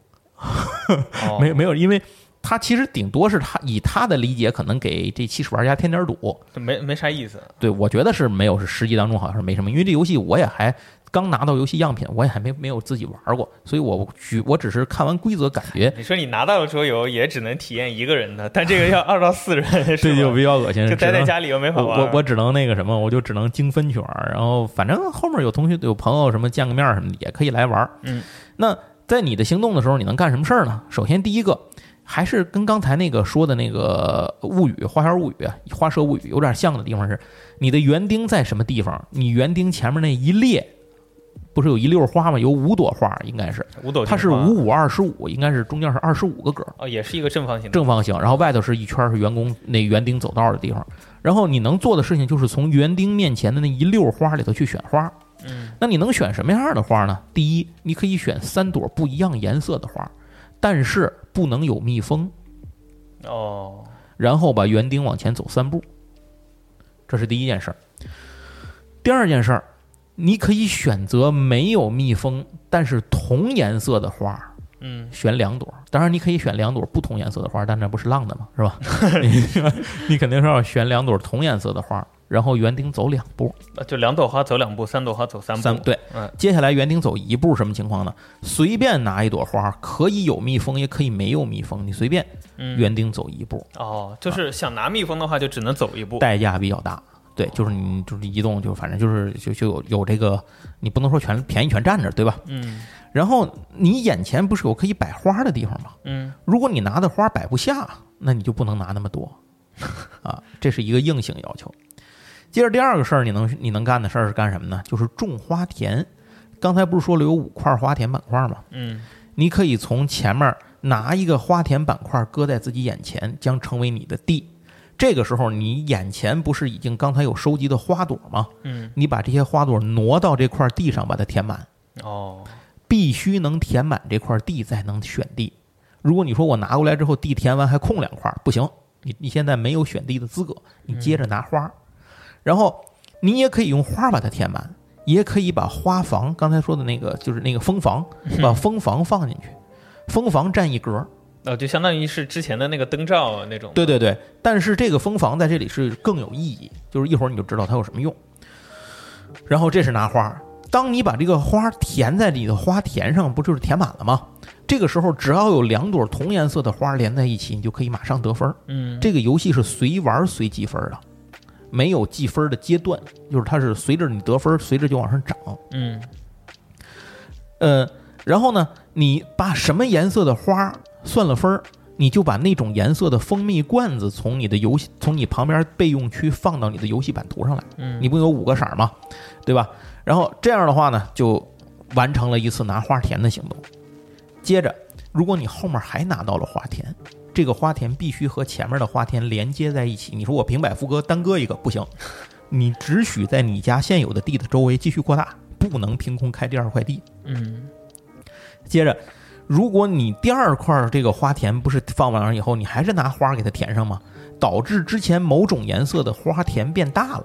没没有，因为他其实顶多是他以他的理解可能给这起始玩家添点堵，没没啥意思。对，我觉得是没有，是实际当中好像是没什么，因为这游戏我也还。刚拿到游戏样品，我也还没没有自己玩过，所以我举我只是看完规则感觉。你说你拿到了桌游，也只能体验一个人的，但这个要 二到四人，这就比较恶心。就待在家里又没法玩。我我只能那个什么，我就只能精分去玩。然后反正后面有同学有朋友什么见个面什么的，也可以来玩。嗯，那在你的行动的时候，你能干什么事儿呢？首先第一个还是跟刚才那个说的那个物语花园物语花舍物语有点像的地方是，你的园丁在什么地方？你园丁前面那一列。不是有一溜花吗？有五朵花，应该是五朵。它是五五二十五，应该是中间是二十五个格。哦，也是一个正方形。正方形，然后外头是一圈是员工那园丁走道的地方。然后你能做的事情就是从园丁面前的那一溜花里头去选花。嗯。那你能选什么样的花呢？第一，你可以选三朵不一样颜色的花，但是不能有蜜蜂。哦。然后把园丁往前走三步，这是第一件事儿。第二件事儿。你可以选择没有蜜蜂，但是同颜色的花，嗯，选两朵。当然，你可以选两朵不同颜色的花，但那不是浪的嘛？是吧？你肯定是要选两朵同颜色的花，然后园丁走两步，就两朵花走两步，三朵花走三步。三对，嗯。接下来园丁走一步，什么情况呢？随便拿一朵花，可以有蜜蜂，也可以没有蜜蜂，你随便。园丁走一步。哦，就是想拿蜜蜂的话，就只能走一步，代价比较大。对，就是你就是移动，就反正就是就就有有这个，你不能说全便宜全占着，对吧？嗯然后你眼前不是有可以摆花的地方吗？嗯如果你拿的花摆不下，那你就不能拿那么多，啊，这是一个硬性要求。接着第二个事儿，你能你能干的事儿是干什么呢？就是种花田。刚才不是说了有五块花田板块吗？嗯你可以从前面拿一个花田板块搁在自己眼前，将成为你的地。这个时候，你眼前不是已经刚才有收集的花朵吗？嗯你把这些花朵挪到这块地上，把它填满。哦必须能填满这块地才能选地。如果你说我拿过来之后地填完还空两块，不行，你你现在没有选地的资格，你接着拿花。然后你也可以用花把它填满，也可以把花房刚才说的那个就是那个蜂房，把蜂房放进去，蜂房占一格。哦，就相当于是之前的那个灯罩啊那种。对对对，但是这个蜂房在这里是更有意义，就是一会儿你就知道它有什么用。然后这是拿花，当你把这个花填在你的花田上，不就是填满了吗？这个时候只要有两朵同颜色的花连在一起，你就可以马上得分。嗯这个游戏是随玩随计分的，没有计分的阶段，就是它是随着你得分，随着就往上涨。嗯呃，然后呢，你把什么颜色的花算了分儿，你就把那种颜色的蜂蜜罐子从你的游戏从你旁边备用区放到你的游戏版图上来。嗯，你不有五个色儿吗？对吧？然后这样的话呢，就完成了一次拿花田的行动。接着，如果你后面还拿到了花田，这个花田必须和前面的花田连接在一起。你说我平摆副歌单割一个不行，你只许在你家现有的地的周围继续扩大，不能凭空开第二块地。嗯接着，如果你第二块这个花田不是放完了以后，你还是拿花给它填上吗？导致之前某种颜色的花田变大了。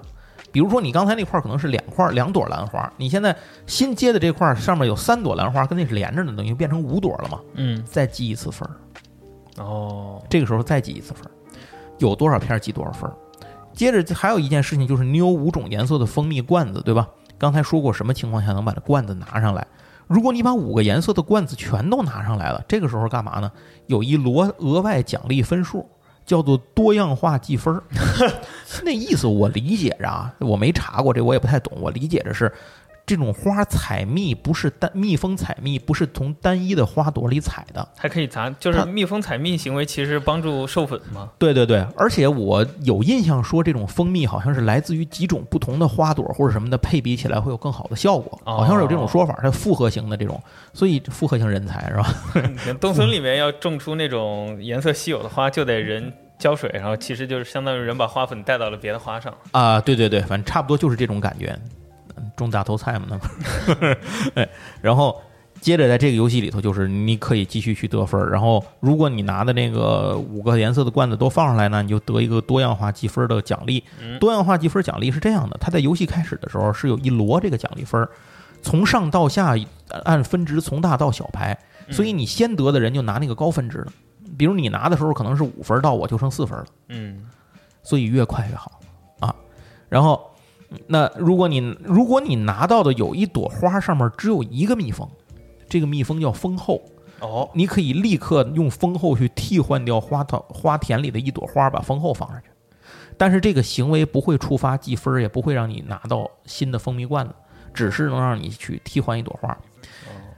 比如说，你刚才那块可能是两块两朵兰花，你现在新接的这块上面有三朵兰花，跟那是连着的，等于变成五朵了嘛？嗯再记一次分儿，哦这个时候再记一次分儿，有多少片记多少分儿。接着还有一件事情就是，你有五种颜色的蜂蜜罐子，对吧？刚才说过什么情况下能把这罐子拿上来？如果你把五个颜色的罐子全都拿上来了，这个时候干嘛呢？有一摞额外奖励分数，叫做多样化计分儿。那意思我理解着啊，我没查过这，我也不太懂。我理解着是，这种花采蜜不是单蜜蜂采蜜不是从单一的花朵里采的，还可以砸，就是蜜蜂采蜜行为其实帮助授粉嘛。对对对，而且我有印象说，这种蜂蜜好像是来自于几种不同的花朵或者什么的配比起来会有更好的效果，哦好像是有这种说法，它复合型的这种，所以复合型人才是吧？你看东村里面要种出那种颜色稀有的花，就得人浇水，然后其实就是相当于人把花粉带到了别的花上。啊，对对对，反正差不多就是这种感觉，嗯种大头菜嘛，那不是，哎，然后。接着在这个游戏里头，就是你可以继续去得分儿，然后如果你拿的那个五个颜色的罐子都放上来呢，你就得一个多样化积分的奖励。嗯多样化积分奖励是这样的，它在游戏开始的时候是有一摞这个奖励分儿，从上到下按分值从大到小排，所以你先得的人就拿那个高分值的。比如你拿的时候可能是五分，到我就剩四分了，嗯所以越快越好啊。然后，那如果你如果你拿到的有一朵花上面只有一个蜜蜂，这个蜜蜂叫蜂后，哦你可以立刻用蜂后去替换掉花草花田里的一朵花，把蜂后放上去。但是这个行为不会触发计分，也不会让你拿到新的蜂蜜罐子，只是能让你去替换一朵花。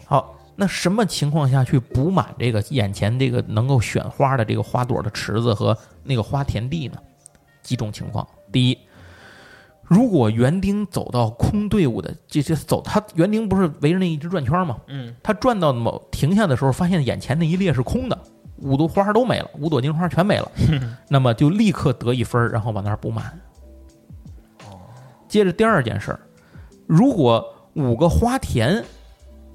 好，那什么情况下去补满这个眼前这个能够选花的这个花朵的池子和那个花田地呢？几种情况。第一，如果园丁走到空队伍的这些走，他园丁不是围着那一直转圈吗？嗯他转到某停下的时候，发现眼前那一列是空的，五朵花都没了，五朵金花全没了，那么就立刻得一分，然后往那儿补满。接着第二件事儿，如果五个花田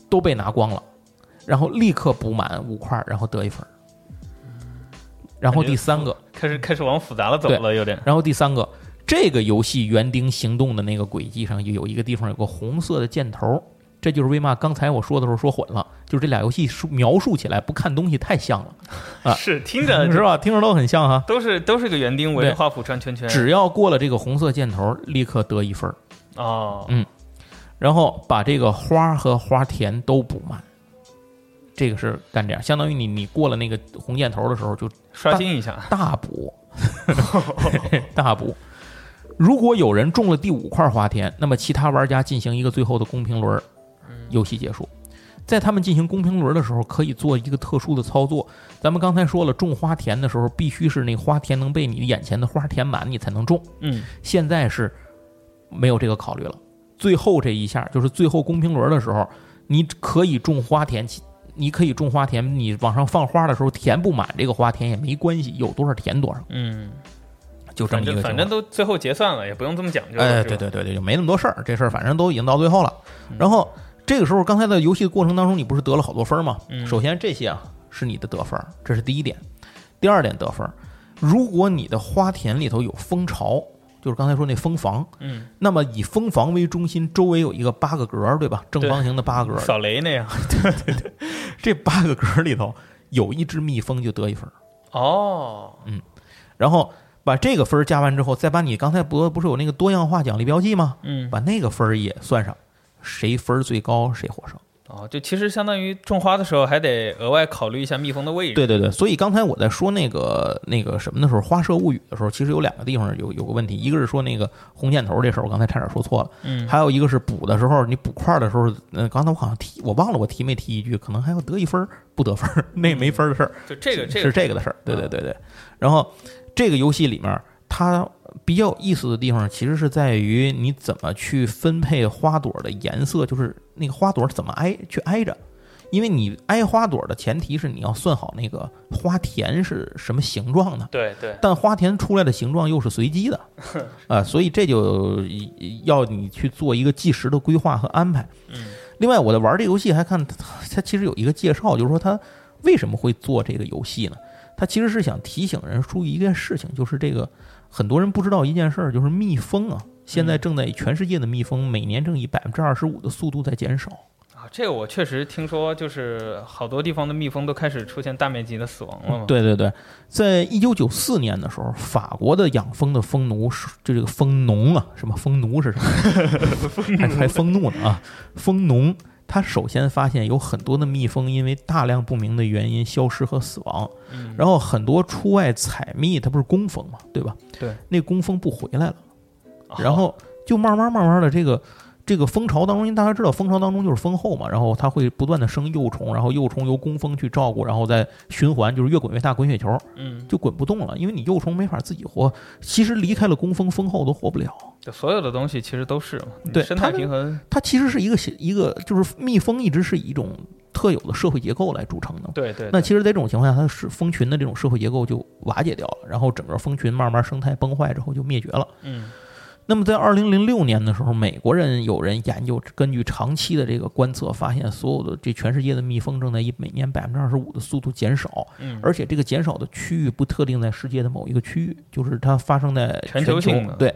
都被拿光了，然后立刻补满五块，然后得一分。然后第三个，开始开始往复杂了走了，有点。然后第三个，这个游戏园丁行动的那个轨迹上有有一个地方有个红色的箭头，这就是为嘛刚才我说的时候说混了，就是这俩游戏描述起来不看东西太像了，啊 是听着 是吧？听着都很像哈。都是都是个园丁围对着花圃转圈圈。只要过了这个红色箭头，立刻得一分儿，哦，嗯然后把这个花和花田都补满。这个是干这样，相当于你你过了那个红箭头的时候就刷新一下。大补，大补。如果有人中了第五块花田，那么其他玩家进行一个最后的公平轮，游戏结束。在他们进行公平轮的时候，可以做一个特殊的操作。咱们刚才说了，种花田的时候，必须是那花田能被你眼前的花填满，你才能种。嗯，现在是没有这个考虑了。最后这一下，就是最后公平轮的时候，你可以种花田，你可以种花田，你往上放花的时候填不满这个花田也没关系，有多少填多少。嗯，就这么一个反正都最后结算了，也不用这么讲究。哎，对对对对，就没那么多事儿。这事儿反正都已经到最后了，然后。这个时候，刚才在游戏的过程当中，你不是得了好多分吗？首先，这些啊是你的得分，这是第一点。第二点得分，如果你的花田里头有蜂巢，就是刚才说那蜂房，嗯，那么以蜂房为中心，周围有一个八个格，对吧？正方形的八格，扫雷那样。对对对，这八个格里头有一只蜜蜂就得一分。哦，嗯，然后把这个分加完之后，再把你刚才不不是有那个多样化奖励标记吗？嗯，把那个分也算上。谁分最高谁获胜哦，就其实相当于种花的时候还得额外考虑一下蜜蜂的位置。对对对，所以刚才我在说那个那个什么的时候，花社物语的时候，其实有两个地方有有个问题，一个是说那个红箭头这事儿，我刚才差点说错了。嗯，还有一个是补的时候，你补块的时候，嗯，刚才我好像提，我忘了我提没提一句，可能还要得一分不得分，那没分的事儿。就这个，是这个的事儿。对对对对，然后这个游戏里面它。比较有意思的地方，其实是在于你怎么去分配花朵的颜色，就是那个花朵怎么挨去挨着，因为你挨花朵的前提是你要算好那个花田是什么形状的。对对。但花田出来的形状又是随机的，啊，所以这就要你去做一个计时的规划和安排。嗯。另外，我在玩这游戏还看它其实有一个介绍，就是说它为什么会做这个游戏呢？它其实是想提醒人注意一件事情，就是这个。很多人不知道一件事儿，就是蜜蜂啊，现在正在全世界的蜜蜂每年正以百分之二十五的速度在减少啊。这个我确实听说，就是好多地方的蜜蜂都开始出现大面积的死亡了。对对对，在一九九四年的时候，法国的养蜂的蜂奴是就这个蜂农啊，什么蜂奴是什么？还还蜂怒呢啊，蜂农。他首先发现有很多的蜜蜂因为大量不明的原因消失和死亡，然后很多出外采蜜，它不是工蜂嘛，对吧？对，那工蜂不回来了，然后就慢慢慢慢的这个。这个蜂巢当中，因为大家知道蜂巢当中就是蜂后嘛，然后它会不断的生幼虫，然后幼虫由工蜂去照顾，然后再循环，就是越滚越大，滚雪球，嗯，就滚不动了，因为你幼虫没法自己活。其实离开了工蜂，蜂后都活不了。所有的东西其实都是嘛对生态平衡，它其实是一个一个就是蜜蜂一直是以一种特有的社会结构来组成的。对对。那其实，在这种情况下，它是蜂群的这种社会结构就瓦解掉了，然后整个蜂群慢慢生态崩坏之后就灭绝了。嗯。那么，在二零零六年的时候，美国人有人研究，根据长期的这个观测，发现所有的这全世界的蜜蜂正在以每年百分之二十五的速度减少，嗯，而且这个减少的区域不特定在世界的某一个区域，就是它发生在全球性的。对，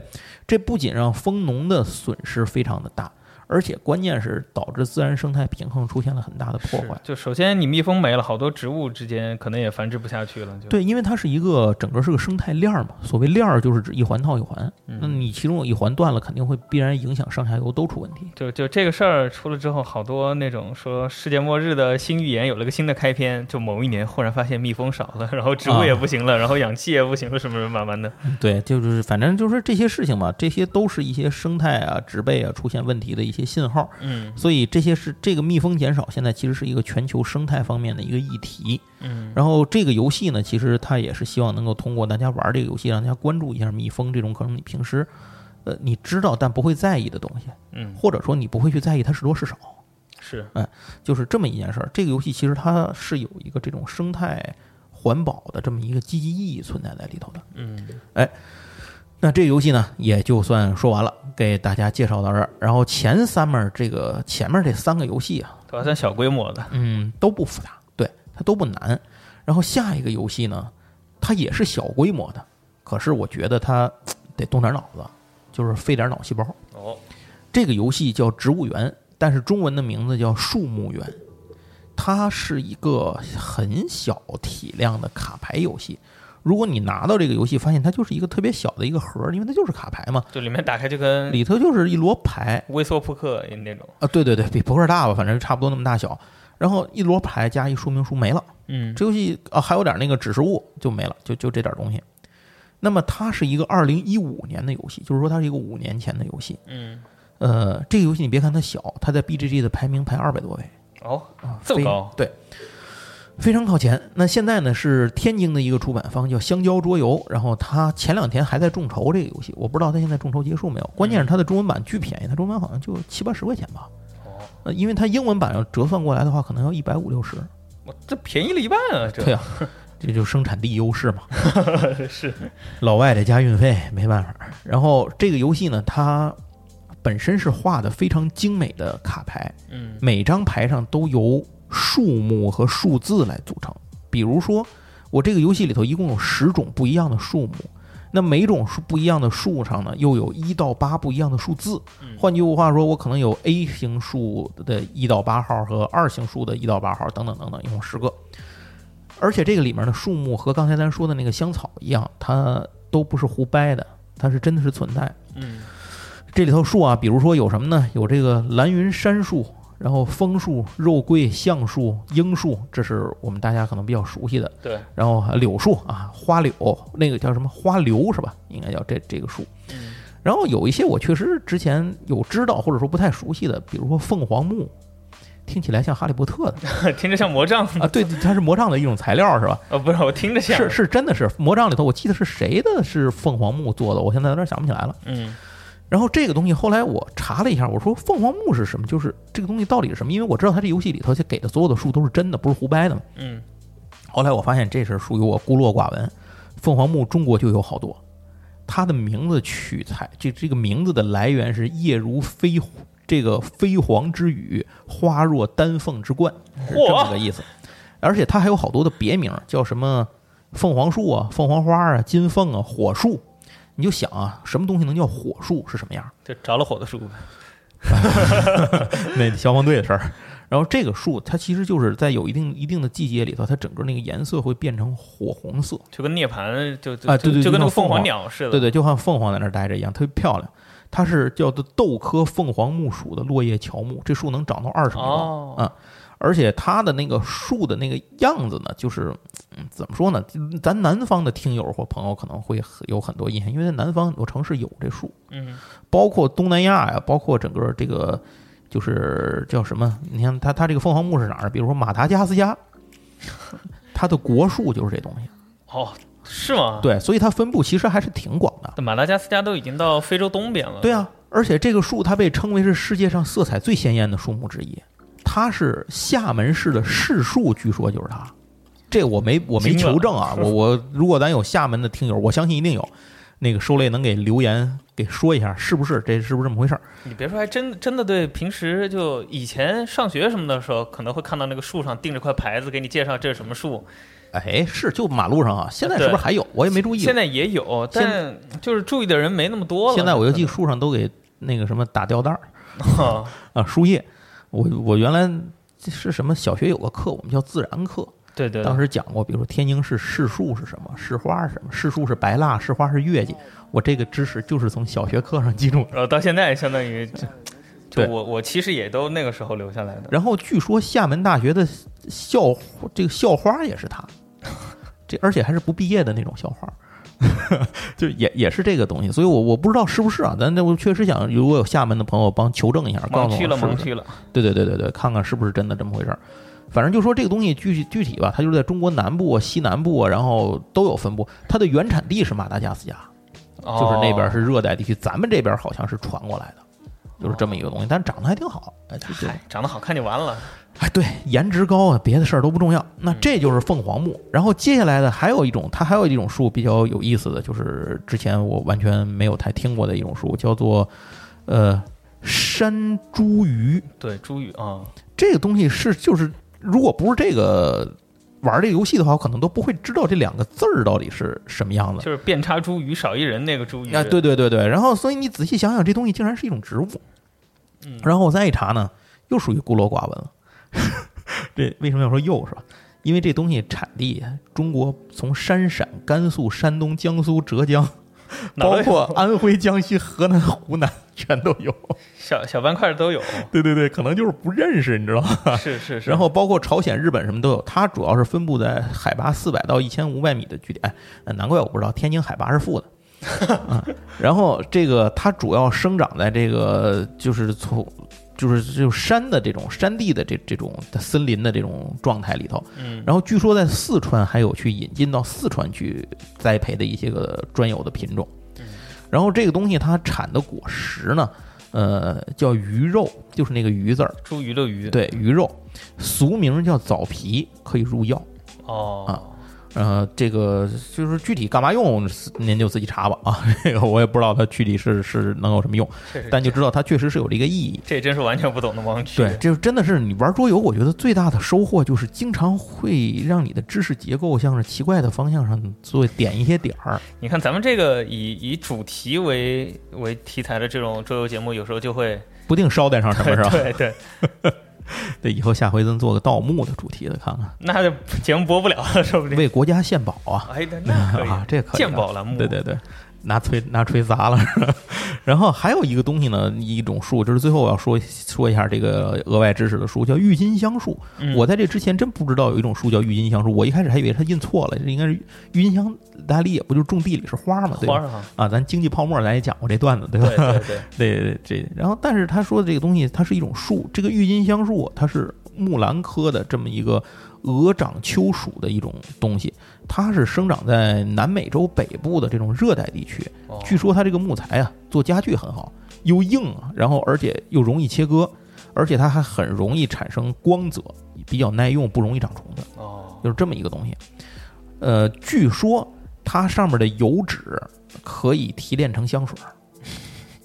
这不仅让蜂农的损失非常的大。而且关键是导致自然生态平衡出现了很大的破坏。就首先你蜜蜂没了，好多植物之间可能也繁殖不下去了。对，因为它是一个整个是个生态链嘛。所谓链儿就是指一环套一环，那你其中有一环断了，肯定会必然影响上下游都出问题。就就这个事儿出了之后，好多那种说世界末日的新预言有了个新的开篇。就某一年忽然发现蜜蜂少了，然后植物也不行了，然后氧气也不行了，什么什么慢慢的。对，就是反正就是这些事情嘛，这些都是一些生态啊、植被啊出现问题的一些信号。嗯。所以这些是这个蜜蜂减少，现在其实是一个全球生态方面的一个议题。嗯，然后这个游戏呢，其实它也是希望能够通过大家玩这个游戏，让大家关注一下蜜蜂这种可能你平时，呃，你知道但不会在意的东西。嗯，或者说你不会去在意它是多是少。是，哎，就是这么一件事儿。这个游戏其实它是有一个这种生态环保的这么一个积极意义存在在里头的。嗯，哎。那这个游戏呢，也就算说完了，给大家介绍到这儿。然后前三面这个前面这三个游戏啊，都算小规模的，嗯，都不复杂，对，它都不难。然后下一个游戏呢，它也是小规模的，可是我觉得它得动点脑子，就是费点脑细胞。哦，这个游戏叫《植物园》，但是中文的名字叫《树木园》，它是一个很小体量的卡牌游戏。如果你拿到这个游戏，发现它就是一个特别小的一个盒，因为它就是卡牌嘛，就里面打开就跟里头就是一摞牌，微缩扑克那种。啊，对对对，比扑克大吧，反正差不多那么大小。然后一摞牌加一说明书没了，嗯，这游戏啊还有点那个指示物就没了，就就这点东西。那么它是一个二零一五年的游戏，就是说它是一个五年前的游戏。嗯，呃，这个游戏你别看它小，它在 BGG 的排名排二百多位。哦，啊，这么高？非对，非常靠前。那现在呢是天津的一个出版方叫香蕉桌游，然后他前两天还在众筹这个游戏，我不知道他现在众筹结束没有。关键是他的中文版巨便宜，他中文版好像就七八十块钱吧。哦，呃，因为他英文版要折算过来的话，可能要一百五六十。我这便宜了一半啊！这对啊，这就生产地优势嘛。是老外得加运费，没办法。然后这个游戏呢，它本身是画的非常精美的卡牌，嗯每张牌上都由数目和数字来组成。比如说，我这个游戏里头一共有十种不一样的数目，那每种数不一样的数上呢，又有一到八不一样的数字。嗯换句话说，我可能有 A 型数的一到八号和二型数的一到八号等等等等，一共十个。而且这个里面的数目和刚才咱说的那个香草一样，它都不是胡掰的，它是真的是存在。嗯这里头树啊，比如说有什么呢？有这个蓝云杉树，然后枫树、肉桂、橡树、樱树，这是我们大家可能比较熟悉的。对，然后柳树啊，花柳，那个叫什么花柳是吧？应该叫这这个树。嗯然后有一些我确实之前有知道或者说不太熟悉的，比如说凤凰木，听起来像哈利波特的 听着像魔杖啊，对，它是魔杖的一种材料是吧？哦，不是，我听着像是是真的是魔杖里头，我记得是谁的是凤凰木做的，我现在有点想不起来了。嗯然后这个东西后来我查了一下，我说凤凰木是什么？就是这个东西到底是什么？因为我知道它这游戏里头给的所有的树都是真的，不是胡掰的嘛。嗯后来我发现这是属于我孤陋寡闻，凤凰木中国就有好多，它的名字取材这这个名字的来源是夜如飞这个飞黄之羽，花若丹凤之冠，是这么个意思。而且它还有好多的别名，叫什么凤凰树啊、凤凰花啊、金凤啊、火树。你就想啊，什么东西能叫火树是什么样？就着了火的树呗。那消防队的事儿。然后这个树，它其实就是在有一定一定的季节里头，它整个那个颜色会变成火红色。就跟涅槃就就啊对对就跟那个凤凰鸟似的。对对，就像凤凰在那儿待着一样，特别漂亮。它是叫做豆科凤凰木属的落叶乔木，这树能长到二十米高。哦啊而且它的那个树的那个样子呢，就是嗯，怎么说呢？咱南方的听友或朋友可能会很有很多印象，因为在南方很多城市有这树，嗯包括东南亚呀，包括整个这个就是叫什么？你看它它这个凤凰木是哪儿？比如说马达加斯加，它的国树就是这东西。哦，是吗？对，所以它分布其实还是挺广的。马达加斯加都已经到非洲东边了。对啊，而且这个树它被称为是世界上色彩最鲜艳的树木之一，它是厦门市的市树，据说就是他。这我没我没求证啊，我我如果咱有厦门的听友，我相信一定有，那个受累能给留言给说一下，是不是这是不是这么回事儿？你别说，还真真的对，平时就以前上学什么的时候，可能会看到那个树上钉着块牌子，给你介绍这是什么树。哎，是就马路上啊，现在是不是还有？我也没注意。现在也有，但就是注意的人没那么多了。现在我就记树上都给那个什么打吊带儿啊，啊，树叶。我我原来是什么小学有个课，我们叫自然课，对对，当时讲过，比如说天津市市树是什么，市花是什么，市树是白蜡，市花是月季。我这个知识就是从小学课上记住的。然后到现在相当于就我我其实也都那个时候留下来的。然后据说厦门大学的校这个校花也是他，这而且还是不毕业的那种校花，就也也是这个东西。所以我我不知道是不是啊，咱那我确实想，如果有厦门的朋友帮求证一下，告诉我盲区了，是不是盲区了。对对对对对，看看是不是真的这么回事儿。反正就说这个东西具体具体吧，它就是在中国南部啊、西南部啊，然后都有分布。它的原产地是马达加斯加，就是那边哦是热带地区，咱们这边好像是传过来的，就是这么一个东西，但长得还挺好。哎，就就嗨，长得好看就完了。哎，对，颜值高啊，别的事儿都不重要。那这就是凤凰木。然后接下来的还有一种，它还有一种树比较有意思的，就是之前我完全没有太听过的一种树，叫做呃山茱萸。对，茱萸啊，这个东西是就是，如果不是这个玩这个游戏的话，我可能都不会知道这两个字儿到底是什么样子。就是遍插茱萸少一人那个茱萸。啊，对对对对。然后，所以你仔细想想，这东西竟然是一种植物。嗯然后我再一查呢，又属于孤陋寡闻了。这为什么要说又是吧？因为这东西产地中国从山陕、甘肃、山东、江苏、浙江，包括 安徽、江西、河南、湖南 全都有，小小斑块都有。对对对，可能就是不认识，你知道吗？是是是。然后包括朝鲜、日本什么都有，它主要是分布在海拔四百到一千五百米的距离。哎，难怪我不知道天津海拔是负的。然后这个它主要生长在这个就是从。就是就山的这种山地的这这种森林的这种状态里头，嗯，然后据说在四川还有去引进到四川去栽培的一些个专有的品种，嗯，然后这个东西它产的果实呢，呃，叫鱼肉，就是那个鱼字儿，出鱼的鱼，对，鱼肉，俗名叫枣皮，可以入药，哦。啊。呃，这个就是具体干嘛用，您就自己查吧啊。这个我也不知道它具体是是能有什么用，但就知道它确实是有这个意义。这真是完全不懂的盲区。对，这真的是你玩桌游，我觉得最大的收获就是经常会让你的知识结构向着奇怪的方向上做点一些点儿。你看咱们这个以以主题为为题材的这种桌游节目，有时候就会不定捎带上什么，是吧？对对。对，以后下回咱做个盗墓的主题的，看看。那就节目播不了了，说不定。为国家献宝啊！哎，那可以 啊，这可以。献宝栏目。对对对。拿锤拿锤砸了，是吧？然后还有一个东西呢，一种树，就是最后我要说说一下这个额外知识的树，叫郁金香树。我在这之前真不知道有一种树叫郁金香树，我一开始还以为它印错了，这应该是郁金香，大家理解不就是种地里是花嘛？对吧？啊，咱经济泡沫咱也讲过这段子，对吧？对对对 对这，然后但是他说的这个东西，它是一种树，这个郁金香树它是木兰科的这么一个鹅掌秋属的一种东西。它是生长在南美洲北部的这种热带地区，据说它这个木材啊，做家具很好，又硬啊，然后而且又容易切割，而且它还很容易产生光泽，比较耐用，不容易长虫子。哦，就是这么一个东西。呃，据说它上面的油脂可以提炼成香水，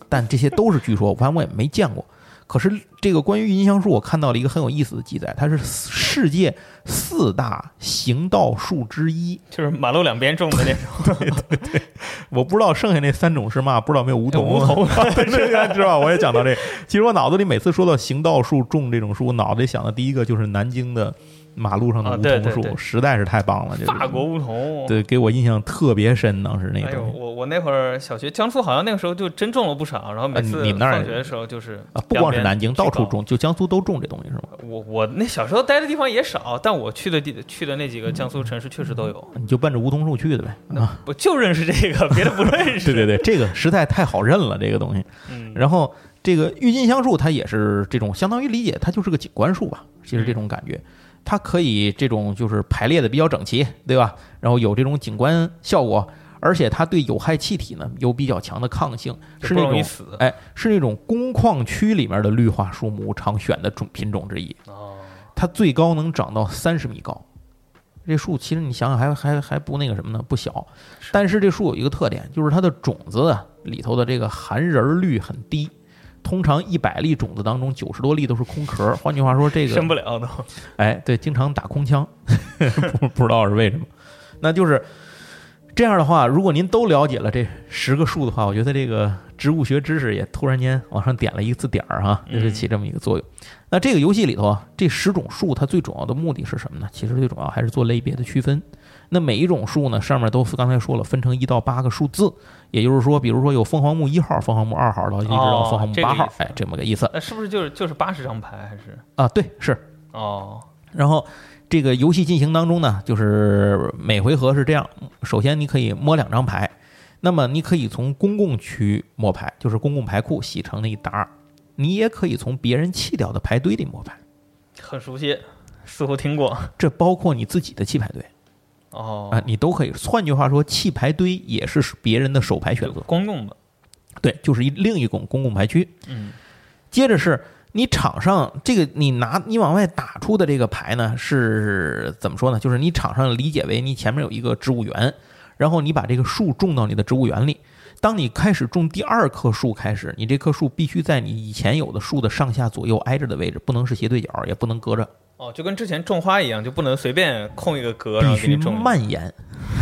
但这些都是据说，反正我也没见过。可是这个关于郁金香树，我看到了一个很有意思的记载，它是世界四大行道树之一，就是马路两边种的那种。对对对，我不知道剩下那三种是嘛？不知道没有梧桐？梧桐，这个知道？我也讲到这。其实我脑子里每次说到行道树种这种树，我脑子里想的第一个就是南京的。马路上的梧桐树实在是太棒了，法国梧桐，对，给我印象特别深。当时那个，我我那会儿小学，江苏好像那个时候就真种了不少，然后每次你们那儿放学的时候就是啊，不光是南京，到处种，就江苏都种这东西是吗？我我那小时候待的地方也少，但我去的地去的那几个江苏城市确实都有。你就奔着梧桐树去的呗啊！我就认识这个，别的不认识。对对对，这个实在太好认了，这个东西。嗯，然后这个郁金香树它也是这种，相当于理解它就是个景观树吧，其实这种感觉。它可以这种就是排列的比较整齐，对吧？然后有这种景观效果，而且它对有害气体呢有比较强的抗性，是那种哎，是那种工矿区里面的绿化树木常选的种品种之一。哦，它最高能长到三十米高，这树其实你想想还还还不那个什么呢？不小。但是这树有一个特点，就是它的种子里头的这个含仁率很低。通常一百粒种子当中，九十多粒都是空壳。换句话说，这个生不了都。哎，对，经常打空枪，不 不知道是为什么。那就是这样的话，如果您都了解了这十个数的话，我觉得这个植物学知识也突然间往上点了一个字点儿哈，就是起这么一个作用。那这个游戏里头啊，这十种树它最主要的目的是什么呢？其实最主要还是做类别的区分。那每一种树呢，上面都刚才说了，分成一到八个数字，也就是说，比如说有凤凰木一号、凤凰木二号到一直到凤凰木八号，哎，这么个意思。那是不是就是就是八十张牌还是？啊，对，是哦。然后这个游戏进行当中呢，就是每回合是这样：首先你可以摸两张牌，那么你可以从公共区摸牌，就是公共牌库洗成那一沓；你也可以从别人弃掉的牌堆里摸牌。很熟悉，似乎听过。这包括你自己的弃牌堆。哦啊，你都可以。换句话说，弃牌堆也是别人的手牌选择，公用的。对，就是一另一种公共牌区。嗯。接着是你场上这个你拿你往外打出的这个牌呢，是怎么说呢？就是你场上理解为你前面有一个植物园，然后你把这个树种到你的植物园里。当你开始种第二棵树开始，你这棵树必须在你以前有的树的上下左右挨着的位置，不能是斜对角，也不能隔着。哦，就跟之前种花一样，就不能随便空一个格，必须蔓延，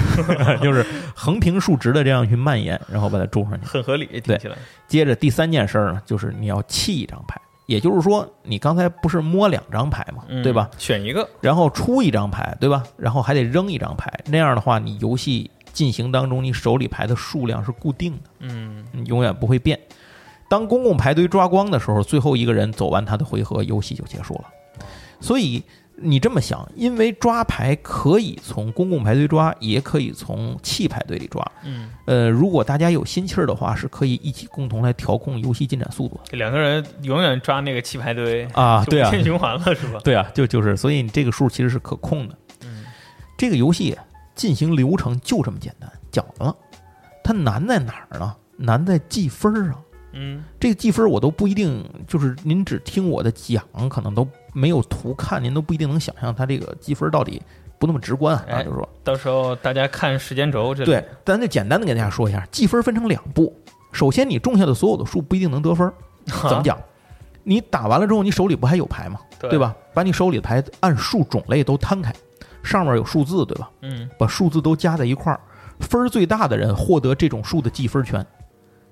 就是横平竖直的这样去蔓延，然后把它种上去，很合理。听起来。接着第三件事呢，就是你要弃一张牌，也就是说，你刚才不是摸两张牌嘛，对吧？选一个，然后出一张牌，对吧？然后还得扔一张牌，那样的话，你游戏进行当中，你手里牌的数量是固定的，嗯，永远不会变。当公共牌堆抓光的时候，最后一个人走完他的回合，游戏就结束了。所以你这么想，因为抓牌可以从公共排队抓，也可以从弃牌堆里抓。嗯，呃，如果大家有心气儿的话，是可以一起共同来调控游戏进展速度。两个人永远抓那个弃牌堆啊，对啊，无限循环了是吧？对啊，就就是，所以你这个数其实是可控的。嗯，这个游戏进行流程就这么简单，讲完了。它难在哪儿呢？难在计分儿上。嗯，这个计分我都不一定，就是您只听我的讲，可能都没有图看，您都不一定能想象它这个积分到底不那么直观啊。就是说，到时候大家看时间轴，这对，咱就简单的给大家说一下，计分分成两步。首先，你种下的所有的树不一定能得分，怎么讲？你打完了之后，你手里不还有牌吗？对吧？把你手里的牌按树种类都摊开，上面有数字，对吧？嗯，把数字都加在一块儿，分儿最大的人获得这种数的计分权，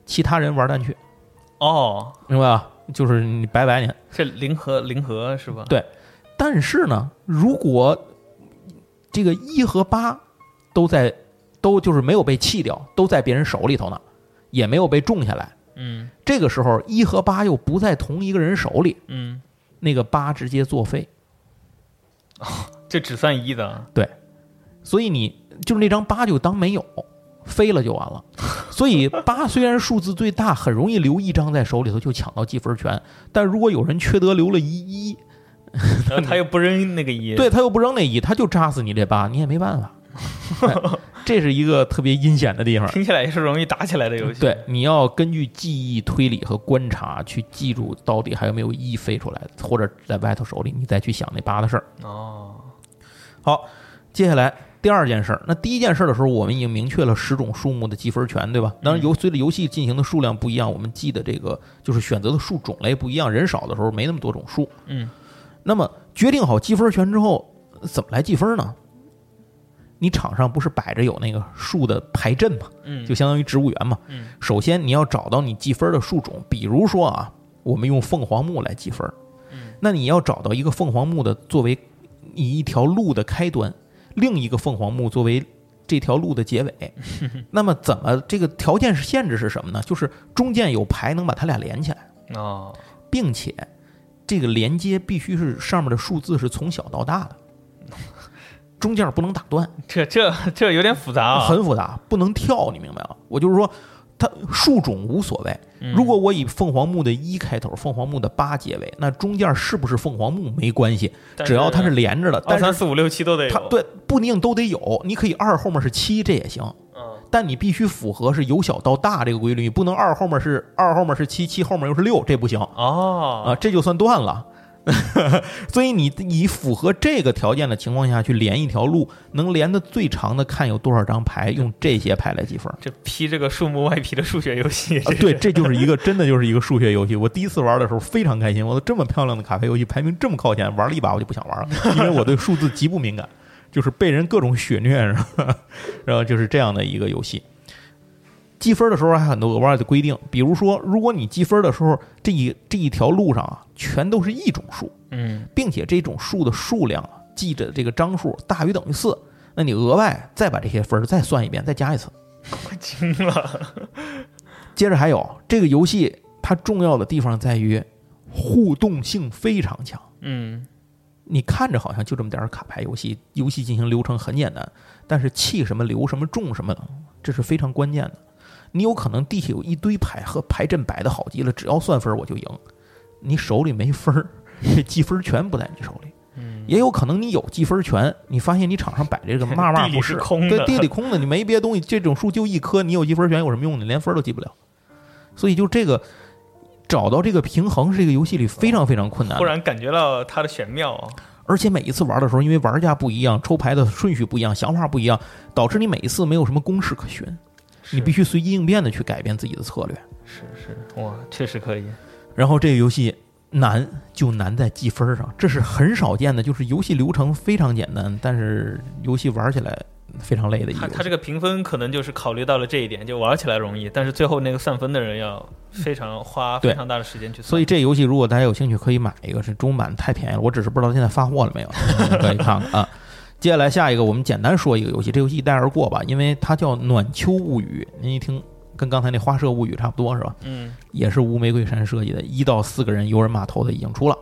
其他人玩蛋去。哦，明白吧？就是你拜拜你，这零和零和是吧？对，但是呢，如果这个一和八都在，都就是没有被弃掉，都在别人手里头呢，也没有被种下来。嗯，这个时候一和八又不在同一个人手里。嗯，那个八直接作废。哦，这只算一的。对，所以你就是那张八就当没有。飞了就完了，所以八虽然数字最大，很容易留一张在手里头就抢到积分权。但如果有人缺德留了一一，他又不扔那个一，对他又不扔那一，他就扎死你这八，你也没办法。这是一个特别阴险的地方，听起来也是容易打起来的游戏。对，你要根据记忆、推理和观察去记住到底还有没有一飞出来，或者在外头手里，你再去想那八的事儿。哦，好，接下来。第二件事儿，那第一件事儿的时候，我们已经明确了十种数目的积分权，对吧？当然，游随着游戏进行的数量不一样，我们记的这个就是选择的数种类不一样。人少的时候没那么多种数。嗯。那么决定好积分权之后，怎么来计分呢？你场上不是摆着有那个数的牌阵嘛？嗯。就相当于植物园嘛。嗯。首先你要找到你计分的树种，比如说啊，我们用凤凰木来计分。嗯。那你要找到一个凤凰木的作为你一条路的开端。另一个凤凰木作为这条路的结尾，那么怎么这个条件是限制是什么呢？就是中间有牌能把它俩连起来啊，并且这个连接必须是上面的数字是从小到大的，中间不能打断。这这这有点复杂啊，很复杂，不能跳，你明白吗？我就是说。它树种无所谓，如果我以凤凰木的一开头，凤凰木的八结尾，那中间是不是凤凰木没关系，只要它是连着的。二三四五六七都得有，它对不一定都得有，你可以二后面是七，这也行。嗯，但你必须符合是由小到大这个规律，你不能二后面是二后面是七，七后面又是六，这不行。哦，啊，这就算断了。所以你以符合这个条件的情况下去连一条路，能连的最长的看有多少张牌，用这些牌来计分。这批这个数目外皮的数学游戏，对，这就是一个真的就是一个数学游戏。我第一次玩的时候非常开心，我的这么漂亮的卡牌游戏排名这么靠前，玩了一把我就不想玩了，因为我对数字极不敏感，就是被人各种血虐，然后就是这样的一个游戏。积分的时候还有很多额外的规定，比如说，如果你积分的时候，这一这一条路上啊，全都是一种数，嗯，并且这种数的数量记着这个张数大于等于四，那你额外再把这些分再算一遍，再加一次。我惊了。接着还有这个游戏，它重要的地方在于互动性非常强。嗯，你看着好像就这么点卡牌游戏，游戏进行流程很简单，但是弃什么留什么种什么，这是非常关键的。你有可能地下有一堆牌和牌阵摆的好极了，只要算分我就赢。你手里没分儿，这积分权不在你手里。嗯，也有可能你有积分权，你发现你场上摆这个嘛嘛不 是空的，对，地里空的，你没别的东西，这种数就一颗，你有积分权有什么用？你连分都积不了。所以就这个找到这个平衡是这个游戏里非常非常困难。突然感觉到它的玄妙，而且每一次玩的时候，因为玩家不一样，抽牌的顺序不一样，想法不一样，导致你每一次没有什么公式可循。你必须随机应变的去改变自己的策略。是是，哇，确实可以。然后这个游戏难就难在计分上，这是很少见的。就是游戏流程非常简单，但是游戏玩起来非常累的。他他这个评分可能就是考虑到了这一点，就玩起来容易，但是最后那个算分的人要非常花非常大的时间去。所以这游戏如果大家有兴趣可以买一个，是中版太便宜了，我只是不知道现在发货了没有，可以看看啊。接下来下一个，我们简单说一个游戏，这游戏一带而过吧，因为它叫《暖秋物语》，您一听跟刚才那《花社物语》差不多是吧？嗯，也是无玫瑰山设计的，一到四个人游人码头的已经出了。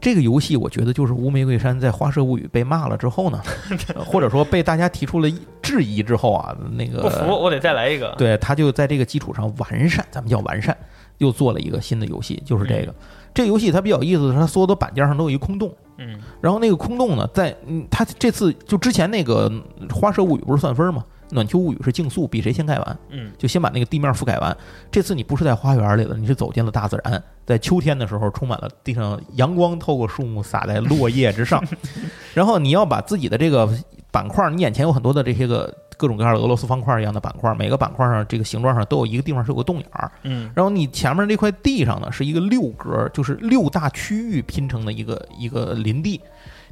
这个游戏我觉得就是无玫瑰山在《花社物语》被骂了之后呢，或者说被大家提出了质疑之后啊，那个不服我得再来一个。对，他就在这个基础上完善，咱们叫完善，又做了一个新的游戏，就是这个。这个游戏它比较有意思的是，它所有的板件上都有一空洞。嗯，然后那个空洞呢，在嗯，它这次就之前那个《花社物语》不是算分吗？《暖秋物语》是竞速，比谁先盖完。嗯，就先把那个地面覆盖完。这次你不是在花园里了，你是走进了大自然，在秋天的时候，充满了地上阳光透过树木洒在落叶之上，然后你要把自己的这个板块，你眼前有很多的这些个。各种各样的俄罗斯方块一样的板块，每个板块上这个形状上都有一个地方是有个洞眼儿。嗯，然后你前面这块地上呢是一个六格，就是六大区域拼成的一个一个林地，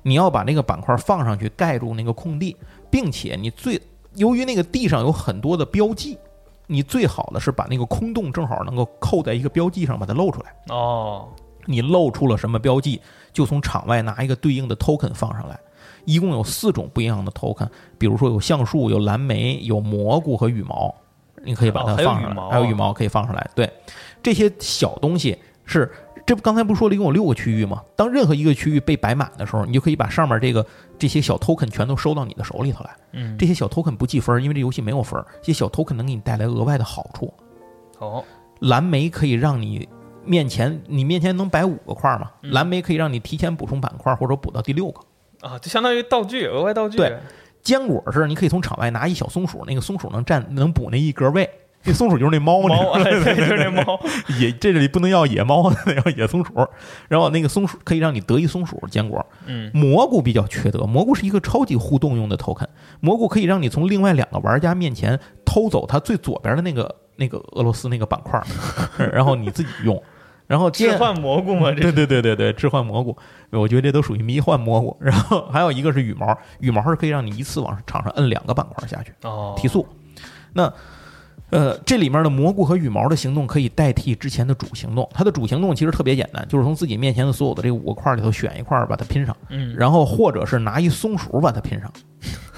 你要把那个板块放上去盖住那个空地，并且你最由于那个地上有很多的标记，你最好的是把那个空洞正好能够扣在一个标记上把它露出来。哦，你露出了什么标记，就从场外拿一个对应的 token 放上来。一共有四种不一样的 token，比如说有橡树、有蓝莓、有蘑菇和羽毛，你可以把它放上来，还有羽毛可以放上来。对，这些小东西是这不刚才不是说了一共有六个区域吗？当任何一个区域被摆满的时候，你就可以把上面这个这些小 token 全都收到你的手里头来。嗯，这些小 token 不计分，因为这游戏没有分，这些小 token 能给你带来额外的好处。哦，蓝莓可以让你面前你面前能摆五个块吗？蓝莓可以让你提前补充板块，或者补到第六个。啊，就相当于道具，额外道具。对，坚果是你可以从场外拿一小松鼠，那个松鼠能占能补那一格位。那松鼠就是那猫，猫对，就是那猫。野这里不能要野猫，得 要野松鼠。然后那个松鼠可以让你得一松鼠坚果。嗯，蘑菇比较缺德，蘑菇是一个超级互动用的 token。蘑菇可以让你从另外两个玩家面前偷走他最左边的那个那个俄罗斯那个板块，然后你自己用。然后置换蘑菇嘛？对对对对对，置换蘑菇，我觉得这都属于迷幻蘑菇。然后还有一个是羽毛，羽毛是可以让你一次往场上摁两个板块下去，哦，提速。那呃，这里面的蘑菇和羽毛的行动可以代替之前的主行动。它的主行动其实特别简单，就是从自己面前的所有的这五个块里头选一块把它拼上，嗯，然后或者是拿一松鼠把它拼上，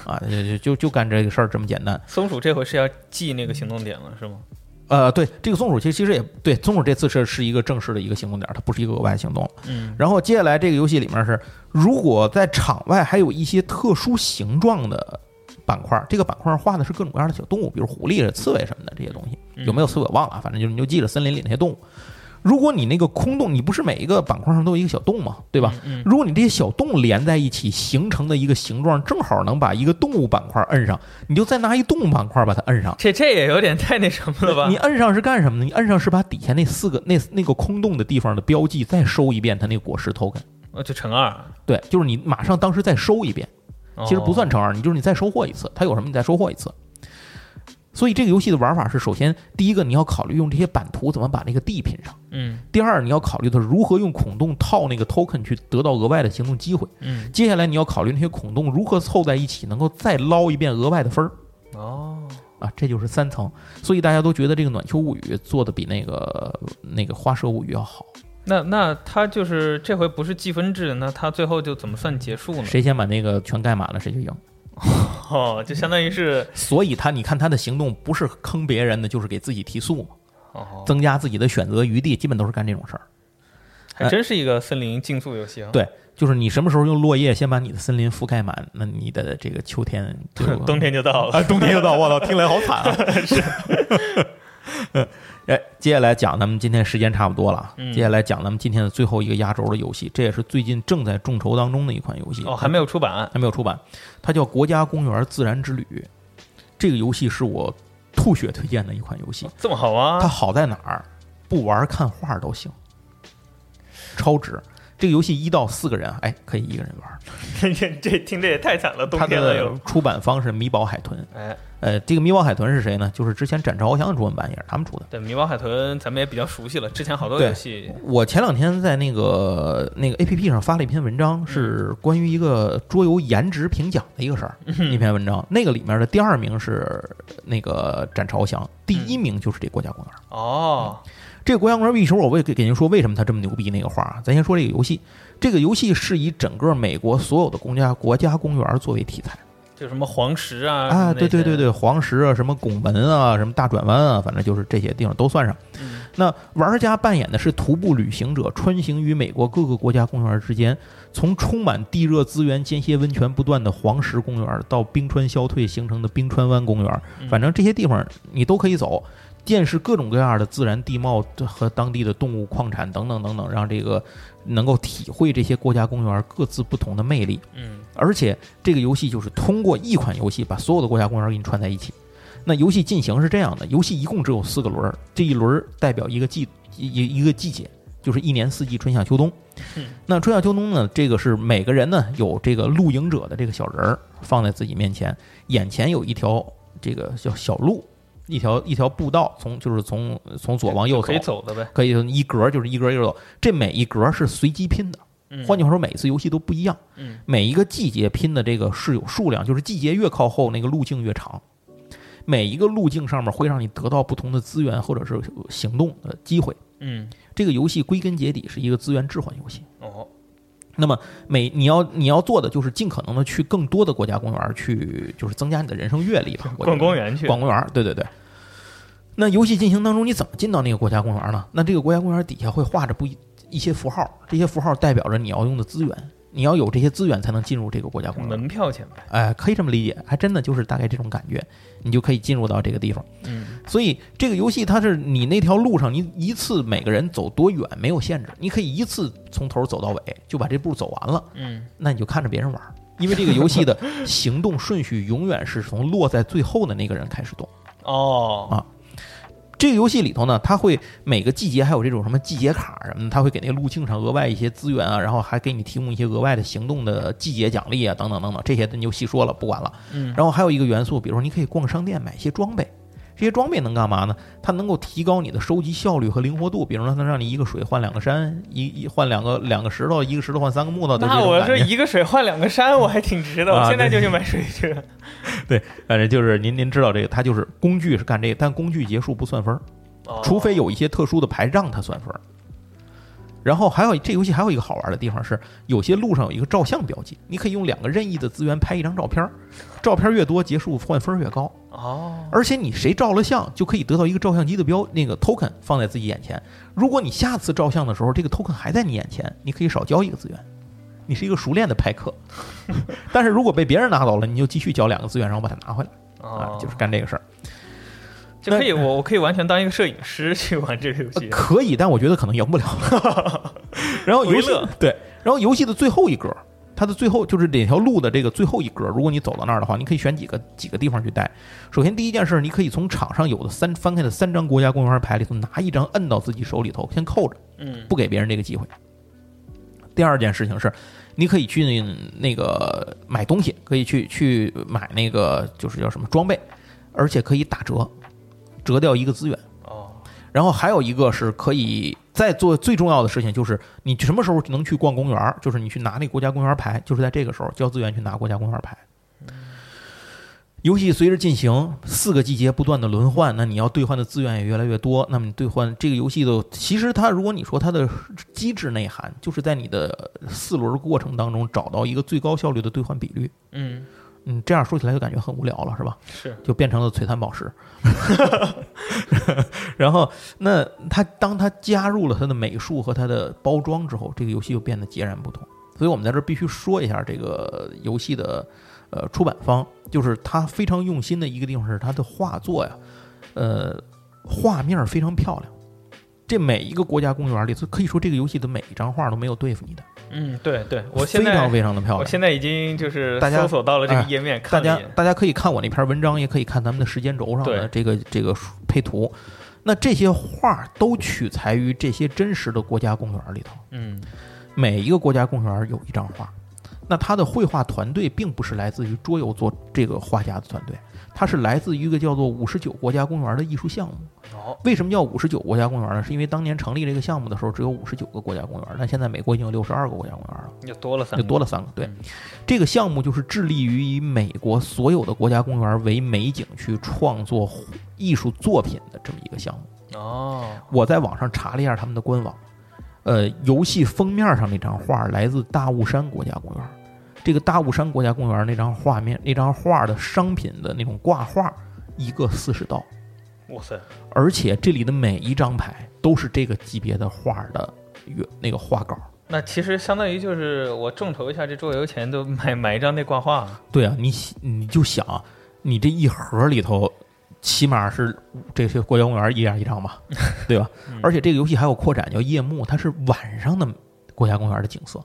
啊，就就就干这个事儿这么简单。松鼠这回是要记那个行动点了，是吗？呃，对，这个松鼠其实其实也对，松鼠这次是是一个正式的一个行动点，它不是一个额外行动。嗯，然后接下来这个游戏里面是，如果在场外还有一些特殊形状的板块，这个板块画的是各种各样的小动物，比如狐狸、刺猬什么的这些东西，有没有刺猬我忘了，反正就是你就记着森林里那些动物。如果你那个空洞，你不是每一个板块上都有一个小洞吗？对吧？如果你这些小洞连在一起形成的一个形状，正好能把一个动物板块摁上，你就再拿一动物板块把它摁上。这这也有点太那什么了吧？你摁上是干什么呢？你摁上是把底下那四个那那个空洞的地方的标记再收一遍，它那个果实 token，呃，就乘二。对，就是你马上当时再收一遍，其实不算乘二，你就是你再收获一次，它有什么你再收获一次。所以这个游戏的玩法是：首先，第一个你要考虑用这些版图怎么把那个地拼上；嗯，第二，你要考虑的是如何用孔洞套那个 token 去得到额外的行动机会；嗯，接下来你要考虑那些孔洞如何凑在一起，能够再捞一遍额外的分儿。哦，啊，这就是三层。所以大家都觉得这个《暖秋物语》做的比那个那个《花蛇物语》要好。那那他就是这回不是计分制，那他最后就怎么算结束呢？谁先把那个全盖满了，谁就赢。哦，就相当于是，所以他你看他的行动不是坑别人的，就是给自己提速嘛，哦，增加自己的选择余地，基本都是干这种事儿。还真是一个森林竞速游戏啊！对，就是你什么时候用落叶先把你的森林覆盖满，那你的这个秋天就 冬天就到了，啊，冬天就到，我操，听来好惨啊！是。哎，接下来讲咱们今天时间差不多了，嗯接下来讲咱们今天的最后一个压轴的游戏，这也是最近正在众筹当中的一款游戏哦，还没有出版，还没有出版，它叫《国家公园自然之旅》。这个游戏是我吐血推荐的一款游戏，这么好啊？它好在哪儿？不玩看画都行，超值。这个游戏一到四个人，哎，可以一个人玩。这 这听着也太惨了，冬它天了又的。出版方是米宝海豚，哎，呃，这个米宝海豚是谁呢？就是之前展翅翱翔的中文版也是他们出的。对，米宝海豚咱们也比较熟悉了，之前好多游戏。我前两天在那个那个 A P P 上发了一篇文章，是关于一个桌游颜值评奖的一个事儿。一篇文章，那个里面的第二名是那个展翅翱翔，第一名就是这国家公园。哦，这个国家公园，一会儿我会给给您说为什么它这么牛逼。那个话，咱先说这个游戏。这个游戏是以整个美国所有的公家国家公园作为题材。就什么黄石啊啊，对对对对，黄石啊，什么拱门啊，什么大转弯啊，反正就是这些地方都算上。那玩家扮演的是徒步旅行者，穿行于美国各个国家公园之间，从充满地热资源、间歇温泉不断的黄石公园，到冰川消退形成的冰川湾公园，反正这些地方你都可以走。见识各种各样的自然地貌和当地的动物、矿产等等等等，让这个能够体会这些国家公园各自不同的魅力。嗯，而且这个游戏就是通过一款游戏把所有的国家公园给你串在一起。那游戏进行是这样的：游戏一共只有四个轮儿，这一轮代表一个季一一个季节，就是一年四季，春夏秋冬。嗯那春夏秋冬呢，这个是每个人呢有这个露营者的这个小人儿放在自己面前，眼前有一条这个叫小路。一条一条步道，从就是从从左往右走，可以走的呗。可以一格就是一格一格走，这每一格是随机拼的。换句话说，每一次游戏都不一样。嗯，每一个季节拼的这个是有数量，就是季节越靠后，那个路径越长。每一个路径上面会让你得到不同的资源或者是行动的机会。嗯，这个游戏归根结底是一个资源置换游戏。哦。那么每你要你要做的就是尽可能的去更多的国家公园去，就是增加你的人生阅历吧。逛公园去，逛公园，对对对。那游戏进行当中，你怎么进到那个国家公园呢？那这个国家公园底下会画着不一一些符号，这些符号代表着你要用的资源。你要有这些资源才能进入这个国家公园，门票钱呗。哎，可以这么理解，还真的就是大概这种感觉，你就可以进入到这个地方。嗯，所以这个游戏它是你那条路上，你一次每个人走多远没有限制，你可以一次从头走到尾就把这步走完了。嗯，那你就看着别人玩，因为这个游戏的行动顺序永远是从落在最后的那个人开始动。哦，啊。这个游戏里头呢，它会每个季节还有这种什么季节卡什么的，它会给那个路径上额外一些资源啊，然后还给你提供一些额外的行动的季节奖励啊，等等等等，这些咱就细说了，不管了。嗯，然后还有一个元素，比如说你可以逛商店买一些装备。这些装备能干嘛呢？它能够提高你的收集效率和灵活度。比如说，它能让你一个水换两个山，一一换两个两个石头，一个石头换三个木头。那我说一个水换两个山，我还挺值的。我现在就去买水去。对，反正就是您您知道这个，它就是工具是干这个，但工具结束不算分儿，除非有一些特殊的牌让它算分儿。然后还有这游戏还有一个好玩的地方是，有些路上有一个照相标记，你可以用两个任意的资源拍一张照片儿，照片越多结束换分越高哦。而且你谁照了相就可以得到一个照相机的标那个 token 放在自己眼前。如果你下次照相的时候这个 token 还在你眼前，你可以少交一个资源，你是一个熟练的拍客。但是如果被别人拿走了，你就继续交两个资源，然后把它拿回来啊，就是干这个事儿。就可以，我我可以完全当一个摄影师去玩这个游戏。可以，但我觉得可能赢不了。然后游戏对，然后游戏的最后一格，它的最后就是哪条路的这个最后一格，如果你走到那儿的话，你可以选几个几个地方去待。首先第一件事，你可以从场上有的三翻开的三张国家公园牌里头拿一张摁到自己手里头，先扣着，嗯，不给别人这个机会。第二件事情是，你可以去那个买东西，可以去去买那个就是叫什么装备，而且可以打折。折掉一个资源哦，然后还有一个是可以再做最重要的事情，就是你什么时候能去逛公园？就是你去拿那国家公园牌，就是在这个时候交资源去拿国家公园牌。游戏随着进行，四个季节不断的轮换，那你要兑换的资源也越来越多。那么你兑换这个游戏的，其实它如果你说它的机制内涵，就是在你的四轮过程当中找到一个最高效率的兑换比率。嗯。嗯，这样说起来就感觉很无聊了，是吧？是，就变成了璀璨宝石。然后，那他当他加入了他的美术和他的包装之后，这个游戏就变得截然不同。所以我们在这必须说一下这个游戏的呃出版方，就是他非常用心的一个地方是他的画作呀，呃，画面非常漂亮。这每一个国家公园里，可以说这个游戏的每一张画都没有对付你的。嗯，对对，我现在非常非常的漂亮。我现在已经就是大家搜索到了这个页面，大家大家可以看我那篇文章，也可以看咱们的时间轴上的这个这个配图。那这些画都取材于这些真实的国家公园里头。嗯，每一个国家公园有一张画，那他的绘画团队并不是来自于桌游做这个画家的团队，他是来自于一个叫做五十九国家公园的艺术项目。哦，为什么叫五十九国家公园呢？是因为当年成立这个项目的时候只有五十九个国家公园，但现在美国已经有六十二个国家公园了，又多了三，就多了三个。对嗯，这个项目就是致力于以美国所有的国家公园为美景去创作艺术作品的这么一个项目。哦，我在网上查了一下他们的官网，呃，游戏封面上那张画来自大雾山国家公园。这个大雾山国家公园那张画面，那张画的商品的那种挂画，一个四十刀，哇塞，而且这里的每一张牌都是这个级别的画的原那个画稿。那其实相当于就是我众筹一下这桌游钱，都买买一张那挂画。对啊，你你就想，你这一盒里头，起码是这些国家公园一样一张吧，对吧？嗯而且这个游戏还有扩展叫夜幕，它是晚上的国家公园的景色，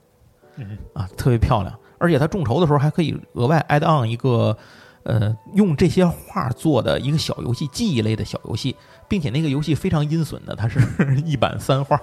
嗯啊，特别漂亮。而且他众筹的时候还可以额外 add on 一个，呃，用这些画做的一个小游戏，记忆类的小游戏，并且那个游戏非常阴损的，它是 一版三画，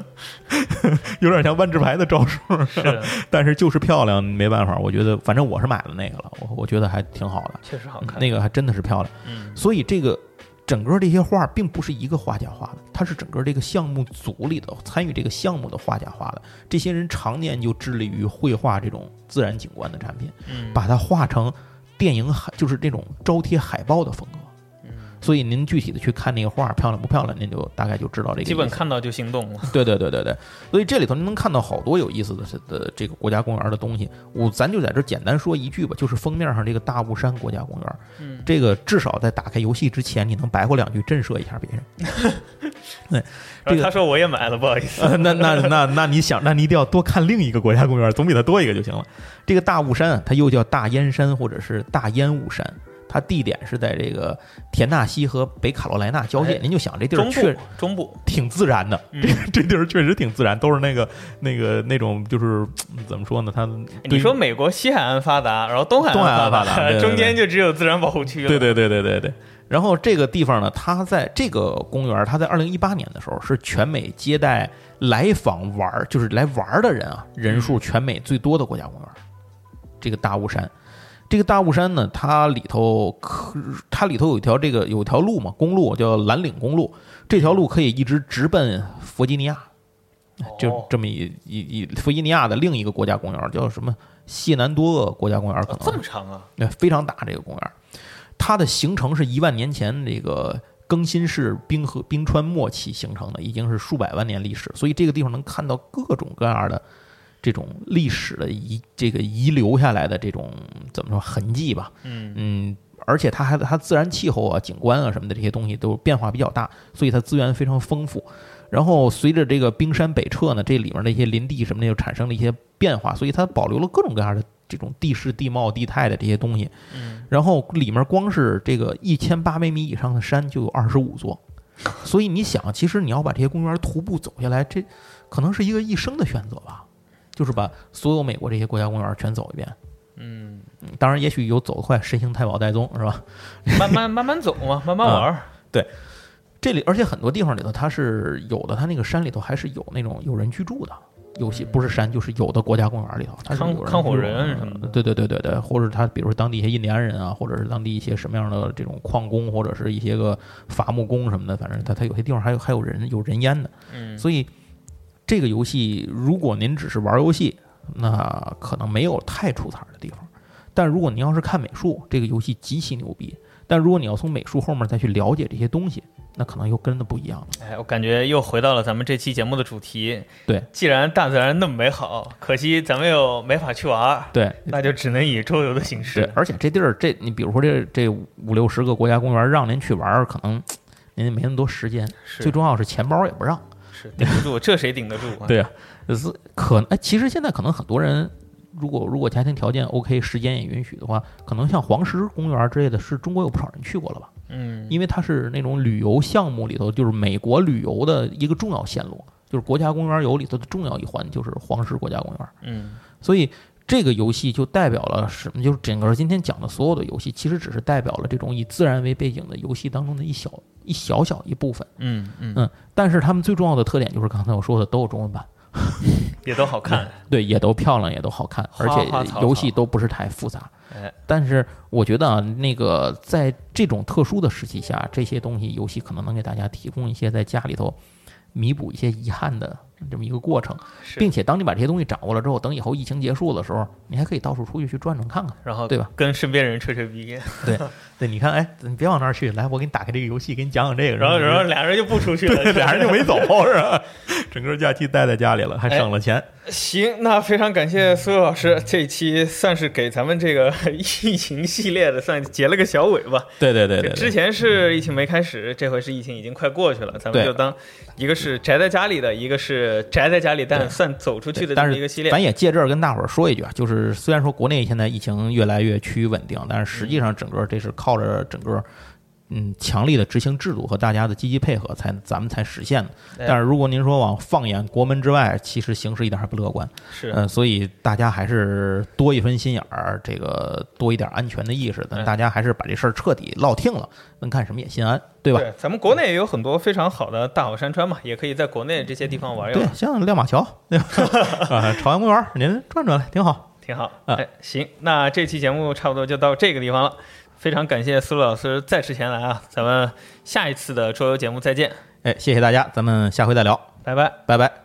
有点像万智牌的招数，是，但是就是漂亮，没办法。我觉得，反正我是买了那个了，我我觉得还挺好的，确实好看。那个还真的是漂亮。嗯，所以这个整个这些画并不是一个画家画的，它是整个这个项目组里的参与这个项目的画家画的。这些人常年就致力于绘画这种自然景观的产品，嗯，把它画成电影海，就是这种招贴海报的风格。嗯所以您具体的去看那个画漂亮不漂亮，您就大概就知道这个。基本看到就心动了。对对对对对，所以这里头您能看到好多有意思的的这个国家公园的东西。我咱就在这简单说一句吧，就是封面上这个大雾山国家公园，嗯，这个至少在打开游戏之前，你能白话两句震慑一下别人。对这个他说我也买了，不好意思。呃那那那那你想，那你一定要多看另一个国家公园，总比它多一个就行了。这个大雾山啊，它又叫大烟山或者是大烟雾山。它地点是在这个田纳西和北卡罗来纳交界，哎您就想这地儿中确部，中部，挺自然的，嗯这这地儿确实挺自然，都是那个那个那种，就是嗯怎么说呢？它你说美国西海岸发达，然后东海岸发发达 中间就只有自然保护区了。对对对对对对。然后这个地方呢，它在这个公园，它在二零一八年的时候是全美接待来访玩儿，就是来玩儿的人啊，人数全美最多的国家公园。这个大雾山，这个大雾山呢，它里头可它里头有一条这个有一条路嘛，公路叫蓝岭公路，这条路可以一直直奔弗吉尼亚。就哦这么一一一弗吉尼亚的另一个国家公园叫什么谢南多厄国家公园，可能这么长啊？对，非常大这个公园，它的形成是一万年前这个更新世冰河冰川末期形成的，已经是数百万年历史，所以这个地方能看到各种各样的这种历史的遗这个遗留下来的这种怎么说痕迹吧，嗯嗯。而且它还它自然气候啊、景观啊什么的这些东西都变化比较大，所以它资源非常丰富。然后随着这个冰山北撤呢，这里面的一些林地什么的又产生了一些变化，所以它保留了各种各样的这种地势、地貌、地态的这些东西。嗯，然后里面光是这个一千八百米以上的山就有二十五座，所以你想，其实你要把这些公园徒步走下来，这可能是一个一生的选择吧，就是把所有美国这些国家公园全走一遍。嗯，嗯当然，也许有走得快，神行太保戴宗是吧？慢慢慢慢走嘛，慢慢玩对。这里而且很多地方里头，它是有的，它那个山里头还是有那种有人居住的。有些不是山，就是有的国家公园里头，它是有人康火人什么的对对对对对，或者他比如说当地一些印第安人啊，或者是当地一些什么样的这种矿工，或者是一些个伐木工什么的，反正他他有些地方还有还有人有人烟的，嗯，所以这个游戏如果您只是玩游戏，那可能没有太出彩的地方。但如果您要是看美术，这个游戏极其牛逼。但如果你要从美术后面再去了解这些东西，那可能又跟的不一样了。哎，我感觉又回到了咱们这期节目的主题。对，既然大自然那么美好，可惜咱们又没法去玩儿，对，那就只能以周游的形对式，。而且这地儿，这你比如说这这五六十个国家公园让您去玩儿，可能您没那么多时间，是最重要是钱包也不让。是顶不住，这谁顶得住啊？对啊，是可哎，其实现在可能很多人，如果如果家庭条件 OK，时间也允许的话，可能像黄石公园之类的，是中国有不少人去过了吧？嗯，因为它是那种旅游项目里头，就是美国旅游的一个重要线路，就是国家公园游里头的重要一环，就是黄石国家公园。嗯所以这个游戏就代表了什么？就是整个今天讲的所有的游戏，其实只是代表了这种以自然为背景的游戏当中的一小一小小一部分。嗯嗯嗯但是他们最重要的特点就是刚才我说的都有中文版，也都好看，对，也都漂亮，也都好看，而且游戏都不是太复杂。哎，但是我觉得啊，那个在这种特殊的时期下，这些东西游戏可能能给大家提供一些在家里头弥补一些遗憾的。这么一个过程，并且当你把这些东西掌握了之后，等以后疫情结束的时候，你还可以到处出去去转转看看，然后对吧？跟身边人吹吹逼。对 对，你看，哎，你别往那儿去，来，我给你打开这个游戏，给你讲讲这个。然后，然后俩人就不出去了，俩人就没走，是吧？整个假期待在家里了，还省了钱。行，那非常感谢苏老师，这一期算是给咱们这个 疫情系列的算结了个小尾吧。对对对对，之前是疫情没开始，这回是疫情已经快过去了，咱们就当一个是宅在家里的，一个是宅在家里但算走出去的但是一个系列。咱也借这儿跟大伙儿说一句啊，就是虽然说国内现在疫情越来越趋于稳定，但是实际上整个这是靠着整个。嗯，强力的执行制度和大家的积极配合，才咱们才实现的。但是如果您说往放眼国门之外，其实形势一点还不乐观。是，嗯，所以大家还是多一分心眼儿，这个多一点安全的意识。咱大家还是把这事儿彻底落听了，能干什么也心安，对吧？对，咱们国内也有很多非常好的大好山川嘛，也可以在国内这些地方玩一玩。对，像亮马桥，对吧？啊，朝阳公园，您转转来，挺好，挺好。哎，行，那这期节目差不多就到这个地方了。非常感谢思路老师再次前来啊！咱们下一次的桌游节目再见。哎，谢谢大家，咱们下回再聊，拜拜，拜拜。